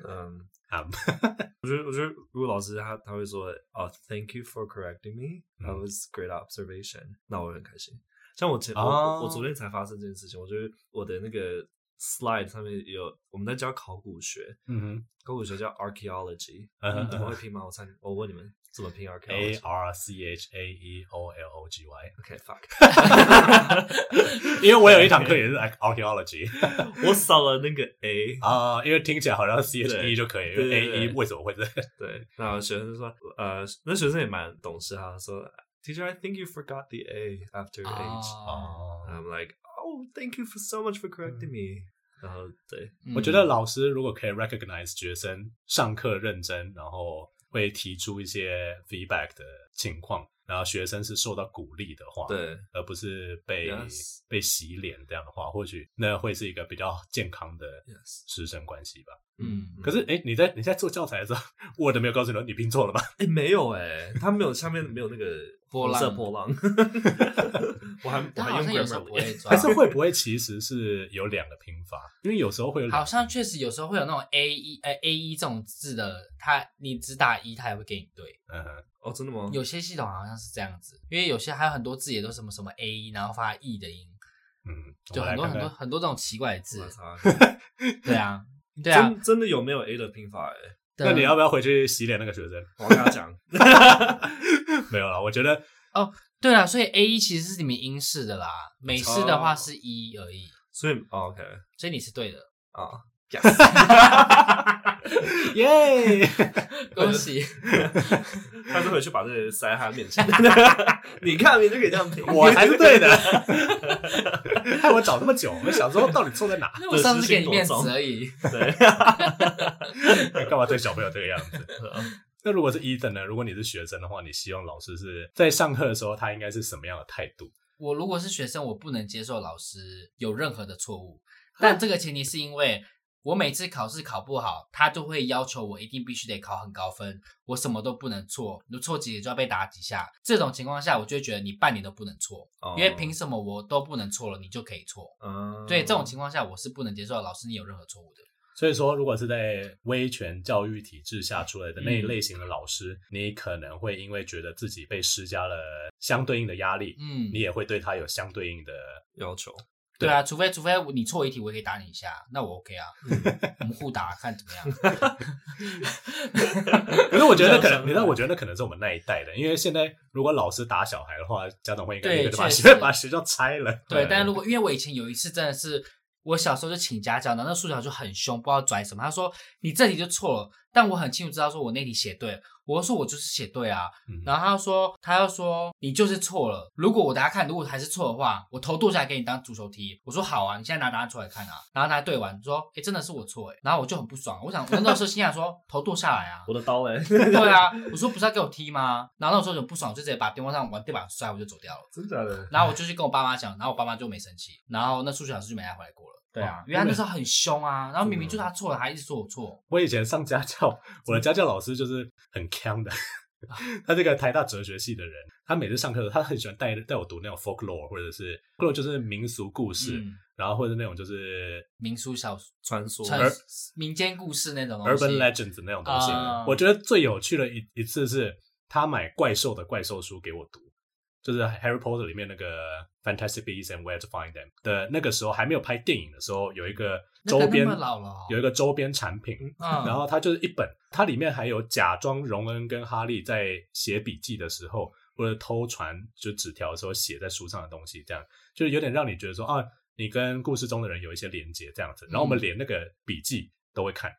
嗯。我觉得，我觉得，如果老师他他会说，哦，Thank you for correcting me. That was great observation. 那我会很开心。像我前我我昨天才发生这件事情，我觉得我的那个 slide 上面有我们在教考古学，嗯哼，考古学叫 archaeology，你们会拼吗？我猜，我问你们怎么拼 archaeology？A R C H A E O L O G Y。OK，fuck。因为我有一堂课也是 archaeology，我扫了那个 A 啊，因为听起来好像 C H E 就可以，因为 A E 为什么会这样？对，那学生就说，呃，那学生也蛮懂事哈，说，Teacher，I think you forgot the A after H。哦，I'm like。Oh, thank you for so much for correcting me。然后，对，我觉得老师如果可以 recognize 学生上课认真，然后 会提出一些 feedback 的情况，然后学生是受到鼓励的话，对，而不是被被洗脸这样的话，或许那会是一个比较健康的师生关系吧。嗯，可是，哎，你在你在做教材的时候，Word 没有告诉你你拼错了吗？哎，没有，哎，他没有下面没有那个。波浪，波浪，我还我还用 Grammarly，还是会不会其实是有两个拼法？因为有时候会有，好像确实有时候会有那种 A 一呃 A 一这种字的，它你只打一，它也会给你对。嗯，哦，真的吗？有些系统好像是这样子，因为有些还有很多字也都什么什么 A 一，然后发 E 的音。嗯，就很多很多很多这种奇怪的字。对啊，对啊，真的有没有 A 的拼法？哎，那你要不要回去洗脸那个学生？我跟他讲。没有啦，我觉得哦，对了，所以 A 一其实是你们英式的啦，美式的话是一而已，所以、哦、OK，所以你是对的。啊，耶，恭喜！他就回去把这个塞在他面前，你看，你就可以这样评，我才是对的，害我找那么久，我想说到底错在哪？我上次给你面子而已，对，干嘛对小朋友这个样子？那如果是 Ethan 呢？如果你是学生的话，你希望老师是在上课的时候，他应该是什么样的态度？我如果是学生，我不能接受老师有任何的错误，但这个前提是因为我每次考试考不好，他就会要求我一定必须得考很高分，我什么都不能错，你错几题就要被打几下。这种情况下，我就会觉得你半年都不能错，因为凭什么我都不能错了，你就可以错？嗯，对，这种情况下我是不能接受老师你有任何错误的。所以说，如果是在威权教育体制下出来的那一类型的老师，嗯、你可能会因为觉得自己被施加了相对应的压力，嗯，你也会对他有相对应的要求。对啊，除非除非你错一题，我也可以打你一下，那我 OK 啊，我们互打看怎么样。可是我觉得可能，你知道，我觉得那可能是我们那一代的，因为现在如果老师打小孩的话，家长会应该立刻把学 把学校拆了。对，但是如果因为我以前有一次真的是。我小时候就请家教，然后那数学老师就很凶，不知道拽什么。他说：“你这题就错了。”但我很清楚知道，说我那题写对。我就说我就是写对啊。嗯、然后他说：“他又说你就是错了。如果我等下看，如果还是错的话，我头剁下来给你当足球踢。”我说：“好啊，你现在拿答案出来看啊。”然后他对完说：“哎、欸，真的是我错哎。”然后我就很不爽，我想我那时候心想说：“头剁下来啊！”我的刀哎。对啊，我说不是要给我踢吗？然后那时候就很不爽，就直接把电话上往地板摔，我就走掉了。真的假的？然后我就去跟我爸妈讲，然后我爸妈就没生气，然后那数学老师就没来回来过了。对啊，因为他那时候很凶啊，然后明明就是他错了，还一直说我错。我以前上家教，我的家教老师就是很强的，他这个台大哲学系的人，他每次上课的时候，他很喜欢带带我读那种 folklore，或者是 folklore 就是民俗故事，嗯、然后或者那种就是民俗小传说、民间故事那种东西，urban legends 那种东西。Uh, 我觉得最有趣的一一次是他买怪兽的怪兽书给我读。就是《Harry Potter》里面那个 Fantastic Beasts and Where to Find Them 的那个时候还没有拍电影的时候，有一个周边，有一个周边产品，然后它就是一本，它里面还有假装荣恩跟哈利在写笔记的时候，或者偷传就纸条的时候写在书上的东西，这样就是有点让你觉得说啊，你跟故事中的人有一些连接这样子，然后我们连那个笔记都会看。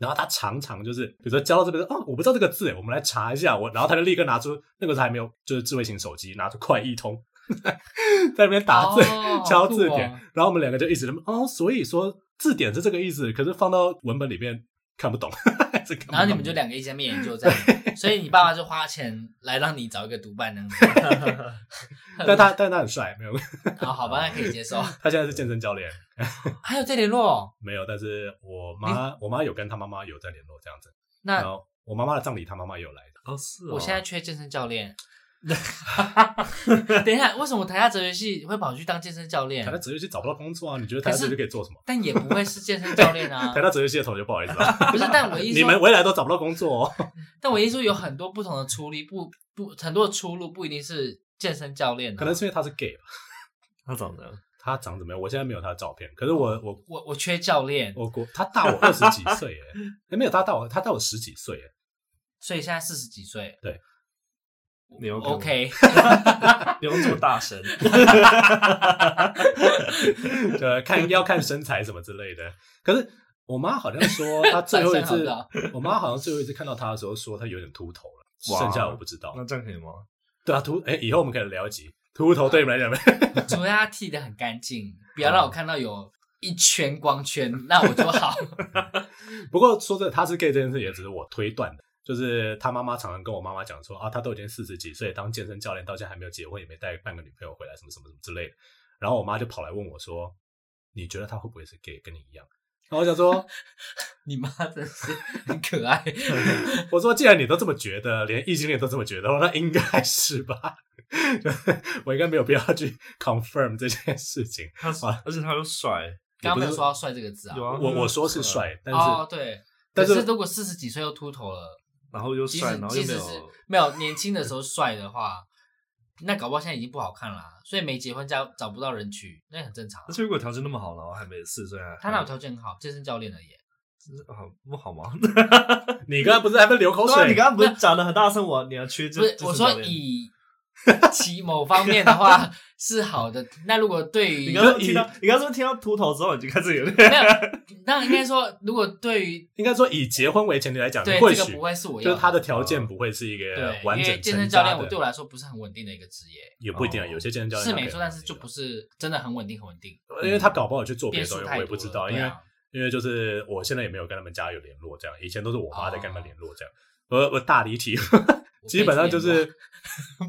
然后他常常就是，比如说教到这边说，哦，我不知道这个字，我们来查一下。我，然后他就立刻拿出那个时候还没有，就是智慧型手机，拿出快译通，在那边打字、哦、敲字典。哦、然后我们两个就一直那么哦，所以说字典是这个意思，可是放到文本里面看不懂。然后你们就两个一起面研究这样，所以你爸爸就花钱来让你找一个独伴呢。但他但他很帅，没有。好好吧，那可以接受。他现在是健身教练。还有在联络？没有，但是我妈，我妈有跟他妈妈有在联络这样子。那我妈妈的葬礼，他妈妈也有来的。哦，是。我现在缺健身教练。等一下，为什么台大哲学系会跑去当健身教练？台大哲学系找不到工作啊？你觉得台大哲学系可以做什么？但也不会是健身教练啊。台大哲学系的同学，不好意思啊。不是，但我意思你们未来都找不到工作哦。但我意思说有很多不同的出路，不不很多的出路不一定是健身教练。可能是因为他是 gay 吧？他长得他长怎么样？我现在没有他的照片。可是我我我我缺教练。我我他大我二十几岁哎，没有他大我他大我十几岁哎，所以现在四十几岁。对。你 OK？不用这么大声。对，看要看身材什么之类的。可是我妈好像说，她 最后一次，我妈好像最后一次看到他的时候，说他有点秃头了。哇剩下我不知道。那这样可以吗？对啊，秃哎，以后我们可以聊一集秃头，对你们来讲，除非他剃得很干净，不要让我看到有一圈光圈，那我就好。不过说真的，他是 gay 这件事，也只是我推断的。就是他妈妈常常跟我妈妈讲说啊，他都已经四十几岁，当健身教练到现在还没有结婚，也没带半个女朋友回来，什么什么什么之类的。然后我妈就跑来问我说：“你觉得他会不会是 gay，跟你一样？”然后我想说：“你妈真是很可爱。”我说：“既然你都这么觉得，连异性恋都这么觉得，那应该是吧？我应该没有必要去 confirm 这件事情。他而且他又帅，刚刚没有说到帅这个字啊。我我说是帅，但是哦对，但是如果四十几岁又秃头了。然后又帅，然后又没有没有年轻的时候帅的话，那搞不好现在已经不好看了，所以没结婚找找不到人娶，那很正常。而且如果条件那么好，然后还没四十岁，他哪有条件很好？健身教练而已，好不好吗？你刚才不是还在流口水？你刚刚不是讲的很大声，我你要缺这？不是，我说以。其某方面的话是好的，那如果对于你刚刚听到，你刚刚说听到秃头之后，你就开始有点没有？那应该说，如果对于 应该说以结婚为前提来讲，对这个不会是我要，就是他的条件不会是一个完整。因为健身教练，我对我来说不是很稳定的一个职业，也不一定啊。有些健身教练是没错，但是就不是真的很稳定，很稳定。因为他搞不好去做别的东西，我也不知道。因为因为就是我现在也没有跟他们家有联络，这样以前都是我妈在跟他们联络，这样。我我大离题。基本上就是，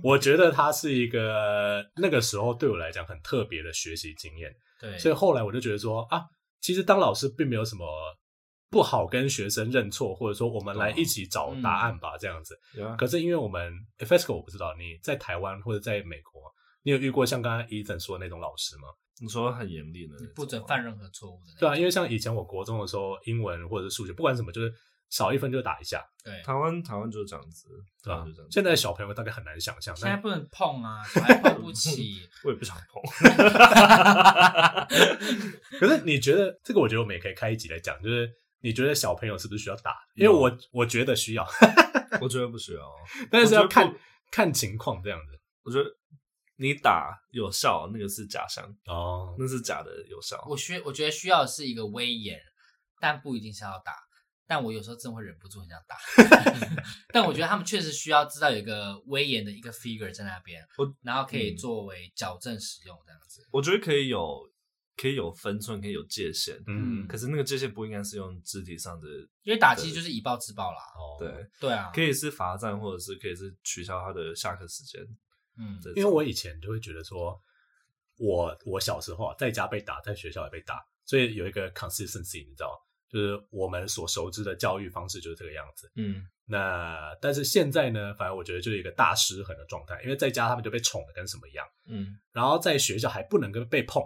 我觉得他是一个那个时候对我来讲很特别的学习经验。对，所以后来我就觉得说啊，其实当老师并没有什么不好跟学生认错，或者说我们来一起找答案吧，这样子。可是因为我们 FESCO 我不知道你在台湾或者在美国，你有遇过像刚刚 Ethan 说的那种老师吗？你说很严厉的，不准犯任何错误的。对啊，因为像以前我国中的时候，英文或者是数学，不管什么，就是。少一分就打一下。对，台湾台湾就是这样子，对吧就这样。现在小朋友大概很难想象，现在不能碰啊，还碰不起。我也不想碰。可是你觉得这个？我觉得我们也可以开一集来讲，就是你觉得小朋友是不是需要打？因为我我觉得需要，我觉得不需要，但是要看看情况这样子。我觉得你打有效，那个是假象哦，那是假的有效。我需我觉得需要的是一个威严，但不一定是要打。但我有时候真的会忍不住很想打。但我觉得他们确实需要知道有一个威严的一个 figure 在那边，我然后可以作为矫正使用这样子。我觉得可以有可以有分寸，可以有界限。嗯，可是那个界限不应该是用肢体上的，因为打击就是以暴制暴啦。哦，对对啊，可以是罚站，或者是可以是取消他的下课时间。嗯，因为我以前就会觉得说，我我小时候在家被打，在学校也被打，所以有一个 consistency，你知道。就是我们所熟知的教育方式就是这个样子，嗯，那但是现在呢，反而我觉得就是一个大失衡的状态，因为在家他们就被宠的跟什么一样，嗯，然后在学校还不能跟被碰，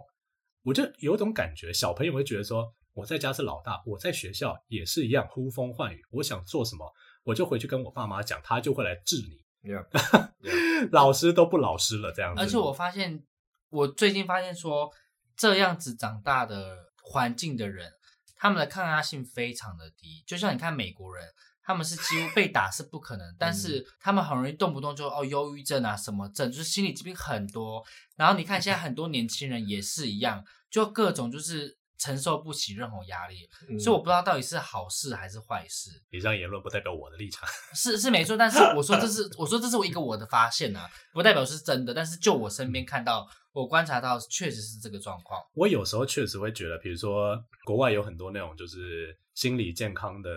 我就有种感觉，小朋友会觉得说，我在家是老大，我在学校也是一样呼风唤雨，我想做什么，我就回去跟我爸妈讲，他就会来治你，yeah, yeah. 老师都不老师了这样子，而且我发现，我最近发现说，这样子长大的环境的人。他们的抗压性非常的低，就像你看美国人，他们是几乎被打是不可能，但是他们很容易动不动就哦忧郁症啊什么症，就是心理疾病很多。然后你看现在 很多年轻人也是一样，就各种就是承受不起任何压力，嗯、所以我不知道到底是好事还是坏事。以上言论不代表我的立场，是是没错，但是我说这是我说这是我一个我的发现啊，不代表是真的，但是就我身边看到。我观察到确实是这个状况。我有时候确实会觉得，比如说国外有很多那种就是心理健康的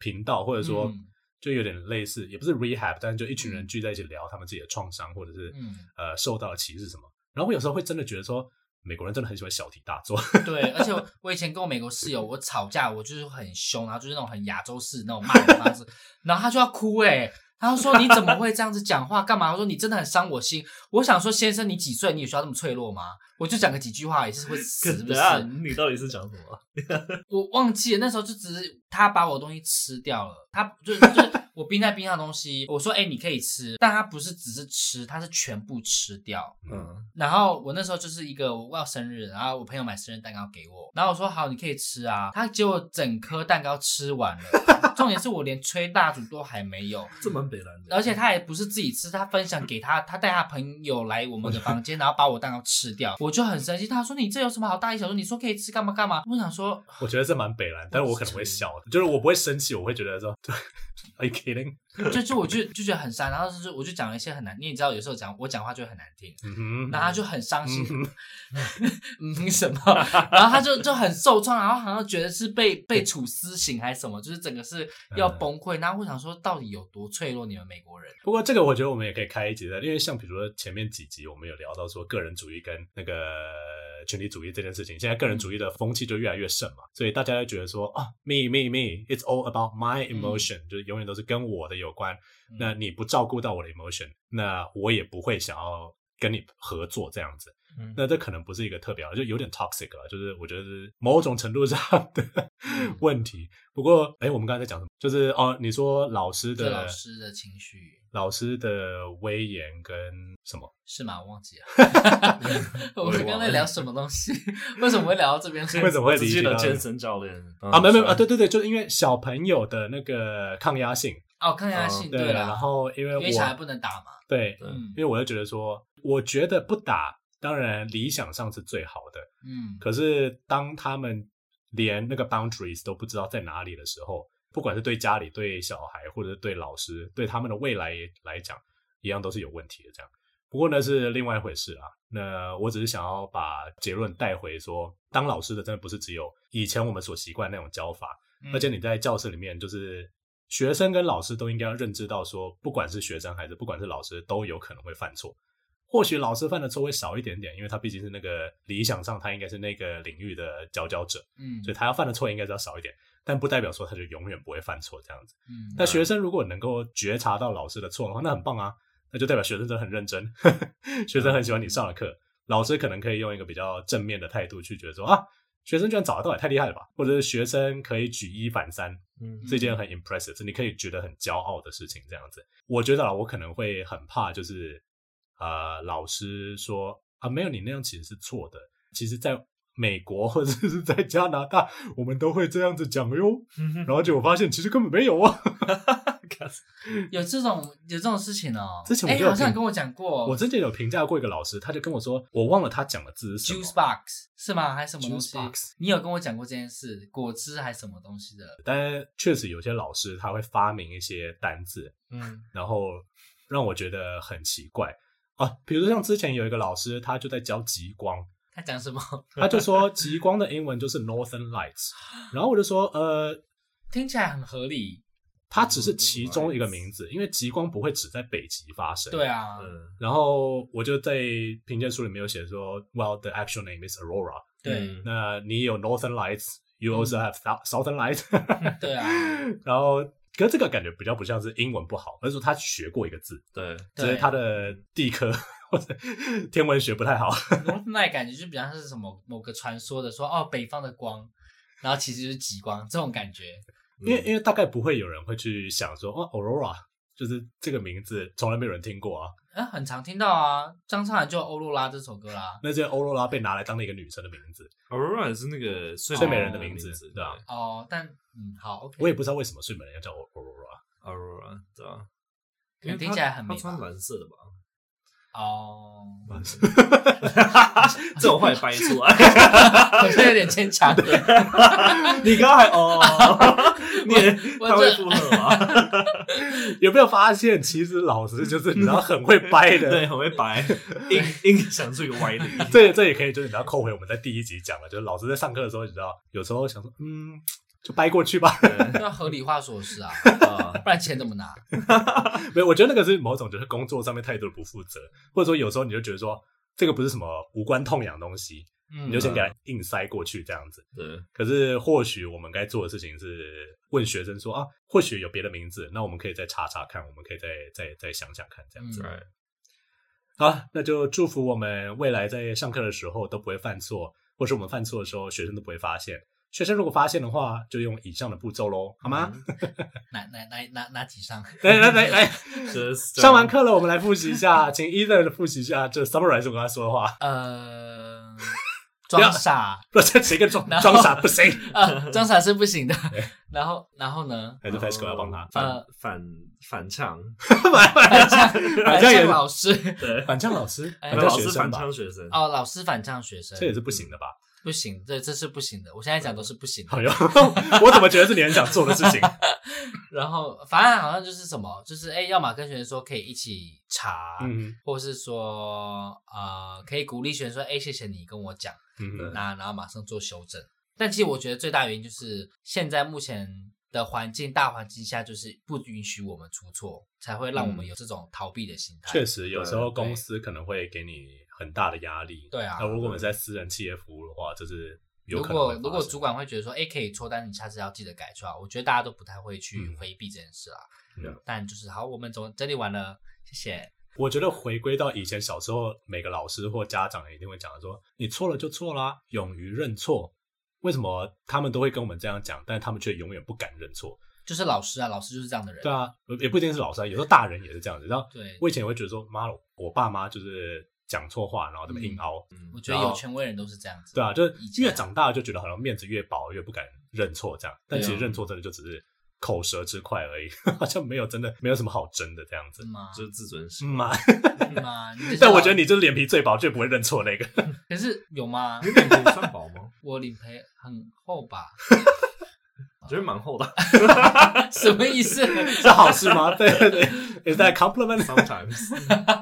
频道，或者说就有点类似，嗯、也不是 rehab，但是就一群人聚在一起聊他们自己的创伤，或者是、嗯、呃受到的歧视什么。然后我有时候会真的觉得说，美国人真的很喜欢小题大做。对，而且我以前跟我美国室友，我吵架我就是很凶，然后就是那种很亚洲式那种骂人的方式，然后他就要哭哎、欸。他说：“你怎么会这样子讲话？干嘛？”我说：“你真的很伤我心。”我想说：“先生，你几岁？你有需要这么脆弱吗？”我就讲个几句话，也是会死，是不是？你到底是讲什么？我忘记了，那时候就只是他把我东西吃掉了，他就就是。我冰在冰箱的东西，我说，哎、欸，你可以吃，但他不是只是吃，他是全部吃掉。嗯，然后我那时候就是一个我要生日，然后我朋友买生日蛋糕给我，然后我说好，你可以吃啊。他结果整颗蛋糕吃完了，重点是我连吹蜡烛都还没有，这蛮北蓝的。而且他也不是自己吃，他分享给他，他带他朋友来我们的房间，然后把我蛋糕吃掉，我就很生气。他说你这有什么好大惊小怪？你说可以吃干嘛干嘛？我想说，我觉得这蛮北蓝，但是我可能会笑，就是我不会生气，我会觉得说，对 ，Are you kidding？就就我就就觉得很伤，然后就是我就讲了一些很难，你也知道有时候讲我讲话就很难听，嗯哼，然后他就很伤心，嗯哼，什么，然后他就就很受创，然后好像觉得是被被处私刑还是什么，就是整个是要崩溃。然后我想说，到底有多脆弱？你们美国人？不过这个我觉得我们也可以开一集的，因为像比如说前面几集我们有聊到说个人主义跟那个群体主义这件事情，现在个人主义的风气就越来越盛嘛，所以大家就觉得说啊，me me me，it's all about my emotion，就是永远都是跟我的。有关，那你不照顾到我的 emotion，那我也不会想要跟你合作这样子。嗯、那这可能不是一个特别好，就有点 toxic 了，就是我觉得是某种程度上的 问题。不过，哎、欸，我们刚才在讲什么？就是哦，你说老师的老师的情绪，老师的威严跟什么？是吗？我忘记了。我们刚才聊什么东西？为什么会聊到这边？为什么会理解到健身教练啊？没有没有啊，对对对，就是因为小朋友的那个抗压性。哦，抗压性、嗯、对了，然后因为我小孩不能打嘛，对，嗯，因为我就觉得说，我觉得不打，当然理想上是最好的，嗯，可是当他们连那个 boundaries 都不知道在哪里的时候，不管是对家里、对小孩，或者是对老师、对他们的未来来讲，一样都是有问题的。这样，不过呢是另外一回事啊。那我只是想要把结论带回说，当老师的真的不是只有以前我们所习惯那种教法，嗯、而且你在教室里面就是。学生跟老师都应该要认知到，说不管是学生还是不管是老师，都有可能会犯错。或许老师犯的错会少一点点，因为他毕竟是那个理想上他应该是那个领域的佼佼者，嗯，所以他要犯的错应该是要少一点。但不代表说他就永远不会犯错这样子。嗯，那学生如果能够觉察到老师的错的话，那很棒啊，那就代表学生真的很认真，学生很喜欢你上的课，老师可能可以用一个比较正面的态度去觉得说啊。学生居然找得到，也太厉害了吧？或者是学生可以举一反三，嗯，这件很 impressive，是你可以觉得很骄傲的事情。这样子，我觉得啊，我可能会很怕，就是呃，老师说啊，没有，你那样其实是错的。其实，在美国 或者是在加拿大，我们都会这样子讲哟。然后结果发现，其实根本没有啊。有这种有这种事情哦。之前我好像跟我讲过，我之前有评价过一个老师，他就跟我说，我忘了他讲的字是什么，juice box 是吗？还是什么东西？Juice box。你有跟我讲过这件事，果汁还是什么东西的？但确实有些老师他会发明一些单字，嗯，然后让我觉得很奇怪啊。比如像之前有一个老师，他就在教极光，他讲什么？他就说极光的英文就是 Northern Lights，然后我就说，呃，听起来很合理。它只是其中一个名字，因为极光不会只在北极发生。对啊，然后我就在评鉴书里面有写说，Well, the actual name is Aurora。对，那你有 Northern Lights，you also have Southern Lights。对啊，然后可是这个感觉比较不像是英文不好，而是说他学过一个字，对，只是他的地科 或者天文学不太好。Light 感觉就比较像是什么某个传说的说，哦，北方的光，然后其实就是极光这种感觉。因为因为大概不会有人会去想说哦，Aurora 就是这个名字，从来没有人听过啊。啊，很常听到啊，张韶涵就欧若拉这首歌啦。那这欧若拉被拿来当了一个女生的名字，Aurora 也是那个睡美人的名字，对吧？哦，但嗯，好，OK。我也不知道为什么睡美人要叫 Aurora，Aurora，对吧？因为听起来很美。她穿蓝色的吧？哦，这种话也掰出来，好像有点牵强。你刚刚还哦，你他会附和吗？有没有发现，其实老师就是你知道很会掰的，对，很会掰，硬硬想出一个歪理。这这也可以，就是你要扣回我们在第一集讲了，就是老师在上课的时候，你知道有时候想说，嗯。就掰过去吧，要 合理化琐事啊，不然钱怎么拿？没有，我觉得那个是某种就是工作上面态度的不负责，或者说有时候你就觉得说这个不是什么无关痛痒东西，嗯、你就先给他硬塞过去这样子。对。可是或许我们该做的事情是问学生说啊，或许有别的名字，那我们可以再查查看，我们可以再再再想想看这样子。嗯、好，那就祝福我们未来在上课的时候都不会犯错，或是我们犯错的时候学生都不会发现。学生如果发现的话，就用以上的步骤喽，好吗？哪哪哪哪哪几上？来来来来，上完课了，我们来复习一下，请 Ethan 复习一下，就 summarize 我刚才说的话。呃，装傻，不是谁跟装装傻不行啊，装傻是不行的。然后然后呢？还是 FESCO 要帮他反反反呛，反反呛，反呛老师，对，反呛老师，反呛学生。哦，老师反呛学生，这也是不行的吧？不行，这这是不行的。我现在讲都是不行的。哎呦，我怎么觉得是你很想做的事情？然后，反正好像就是什么，就是哎，要么跟学生说可以一起查，嗯，或是说呃，可以鼓励学生说，哎，谢谢你跟我讲，嗯，那然后马上做修正。但其实我觉得最大原因就是现在目前的环境大环境下，就是不允许我们出错，才会让我们有这种逃避的心态。确实，有时候公司可能会给你。很大的压力，对啊。那如果我们在私人企业服务的话，就是有可能。如果如果主管会觉得说，哎，可以错，但你下次要记得改错啊。我觉得大家都不太会去回避这件事啊。嗯。但就是好，我们总整理完了，谢谢。我觉得回归到以前小时候，每个老师或家长一定会讲的说，你错了就错啦，勇于认错。为什么他们都会跟我们这样讲，但是他们却永远不敢认错？就是老师啊，老师就是这样的人。对啊，也不一定是老师啊，有时候大人也是这样子。然后，对，我以前也会觉得说，妈，我爸妈就是。讲错话，然后这么硬凹，嗯，我觉得有权威人都是这样子。对啊，就是越长大就觉得好像面子越薄，越不敢认错这样。但其实认错真的就只是口舌之快而已，好像没有真的没有什么好争的这样子。就是自尊心嘛。嘛，但我觉得你就是脸皮最薄，最不会认错那个。可是有吗？你脸皮算薄吗？我脸皮很厚吧。我觉得蛮厚的，什么意思？是好事吗？对对对，Is that compliment sometimes？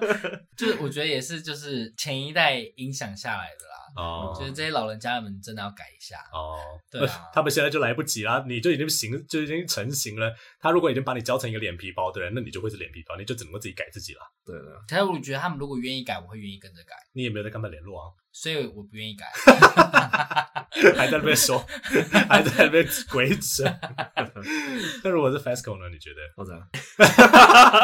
就是我觉得也是，就是前一代影响下来的啦。哦，就是这些老人家们真的要改一下哦。对啊，他们现在就来不及啦，你就已经形，就已经成型了。他如果已经把你教成一个脸皮包的人，那你就会是脸皮包，你就只能够自己改自己了。对的。可是我觉得他们如果愿意改，我会愿意跟着改。你也没有在跟他们联络啊，所以我不愿意改。还在那边说，还在那边鬼扯。那如果是 FESCO 呢？你觉得？或者，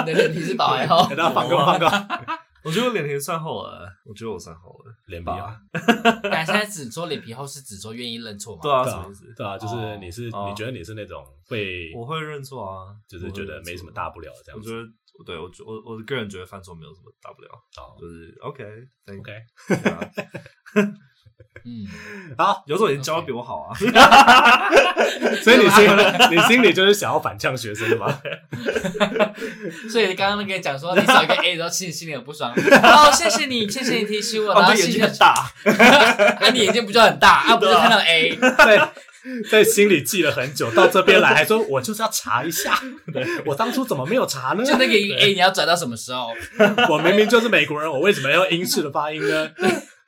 你的脸皮是薄还厚？给大家放个放个。我觉得我脸皮算厚了，我觉得我算厚了，脸皮啊。但现在只说脸皮厚，是只说愿意认错吗？对啊，什么意思？对啊，就是你是你觉得你是那种会，我会认错啊，就是觉得没什么大不了这样子。我觉得，对我我我个人觉得犯错没有什么大不了，就是 OK OK。嗯，好，有时候已经教的比我好啊，所以你心里 你心里就是想要反呛学生的吗？所以刚刚那个讲说你少一个 A，然后心里心里很不爽。哦，谢谢你，谢谢你提醒我。然后眼睛很大，啊，你眼睛不就很大啊？不是看到 A，在在心里记了很久，到这边来还说我就是要查一下，我当初怎么没有查呢？就那个 A，你要转到什么时候？我明明就是美国人，我为什么要英式的发音呢？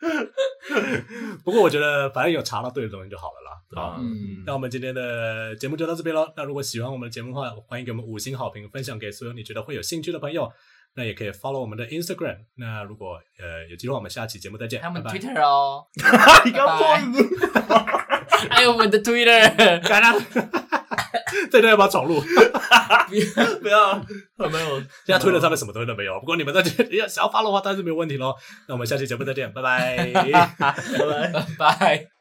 不过我觉得反正有查到对的东西就好了啦。好，嗯，那我们今天的节目就到这边喽。那如果喜欢我们的节目的话，欢迎给我们五星好评，分享给所有你觉得会有兴趣的朋友。那也可以 follow 我们的 Instagram。那如果呃有机会，我们下期节目再见。还有我们 Twitter 哦，你刚 还有我们的 Twitter，干了，这段要不要闯入？不要，不要，没有。现在 Twitter 上面什么东西都没有。不过你们在这里想要 follow 的话，当然是没有问题喽。那我们下期节目再见，拜拜，拜拜，拜。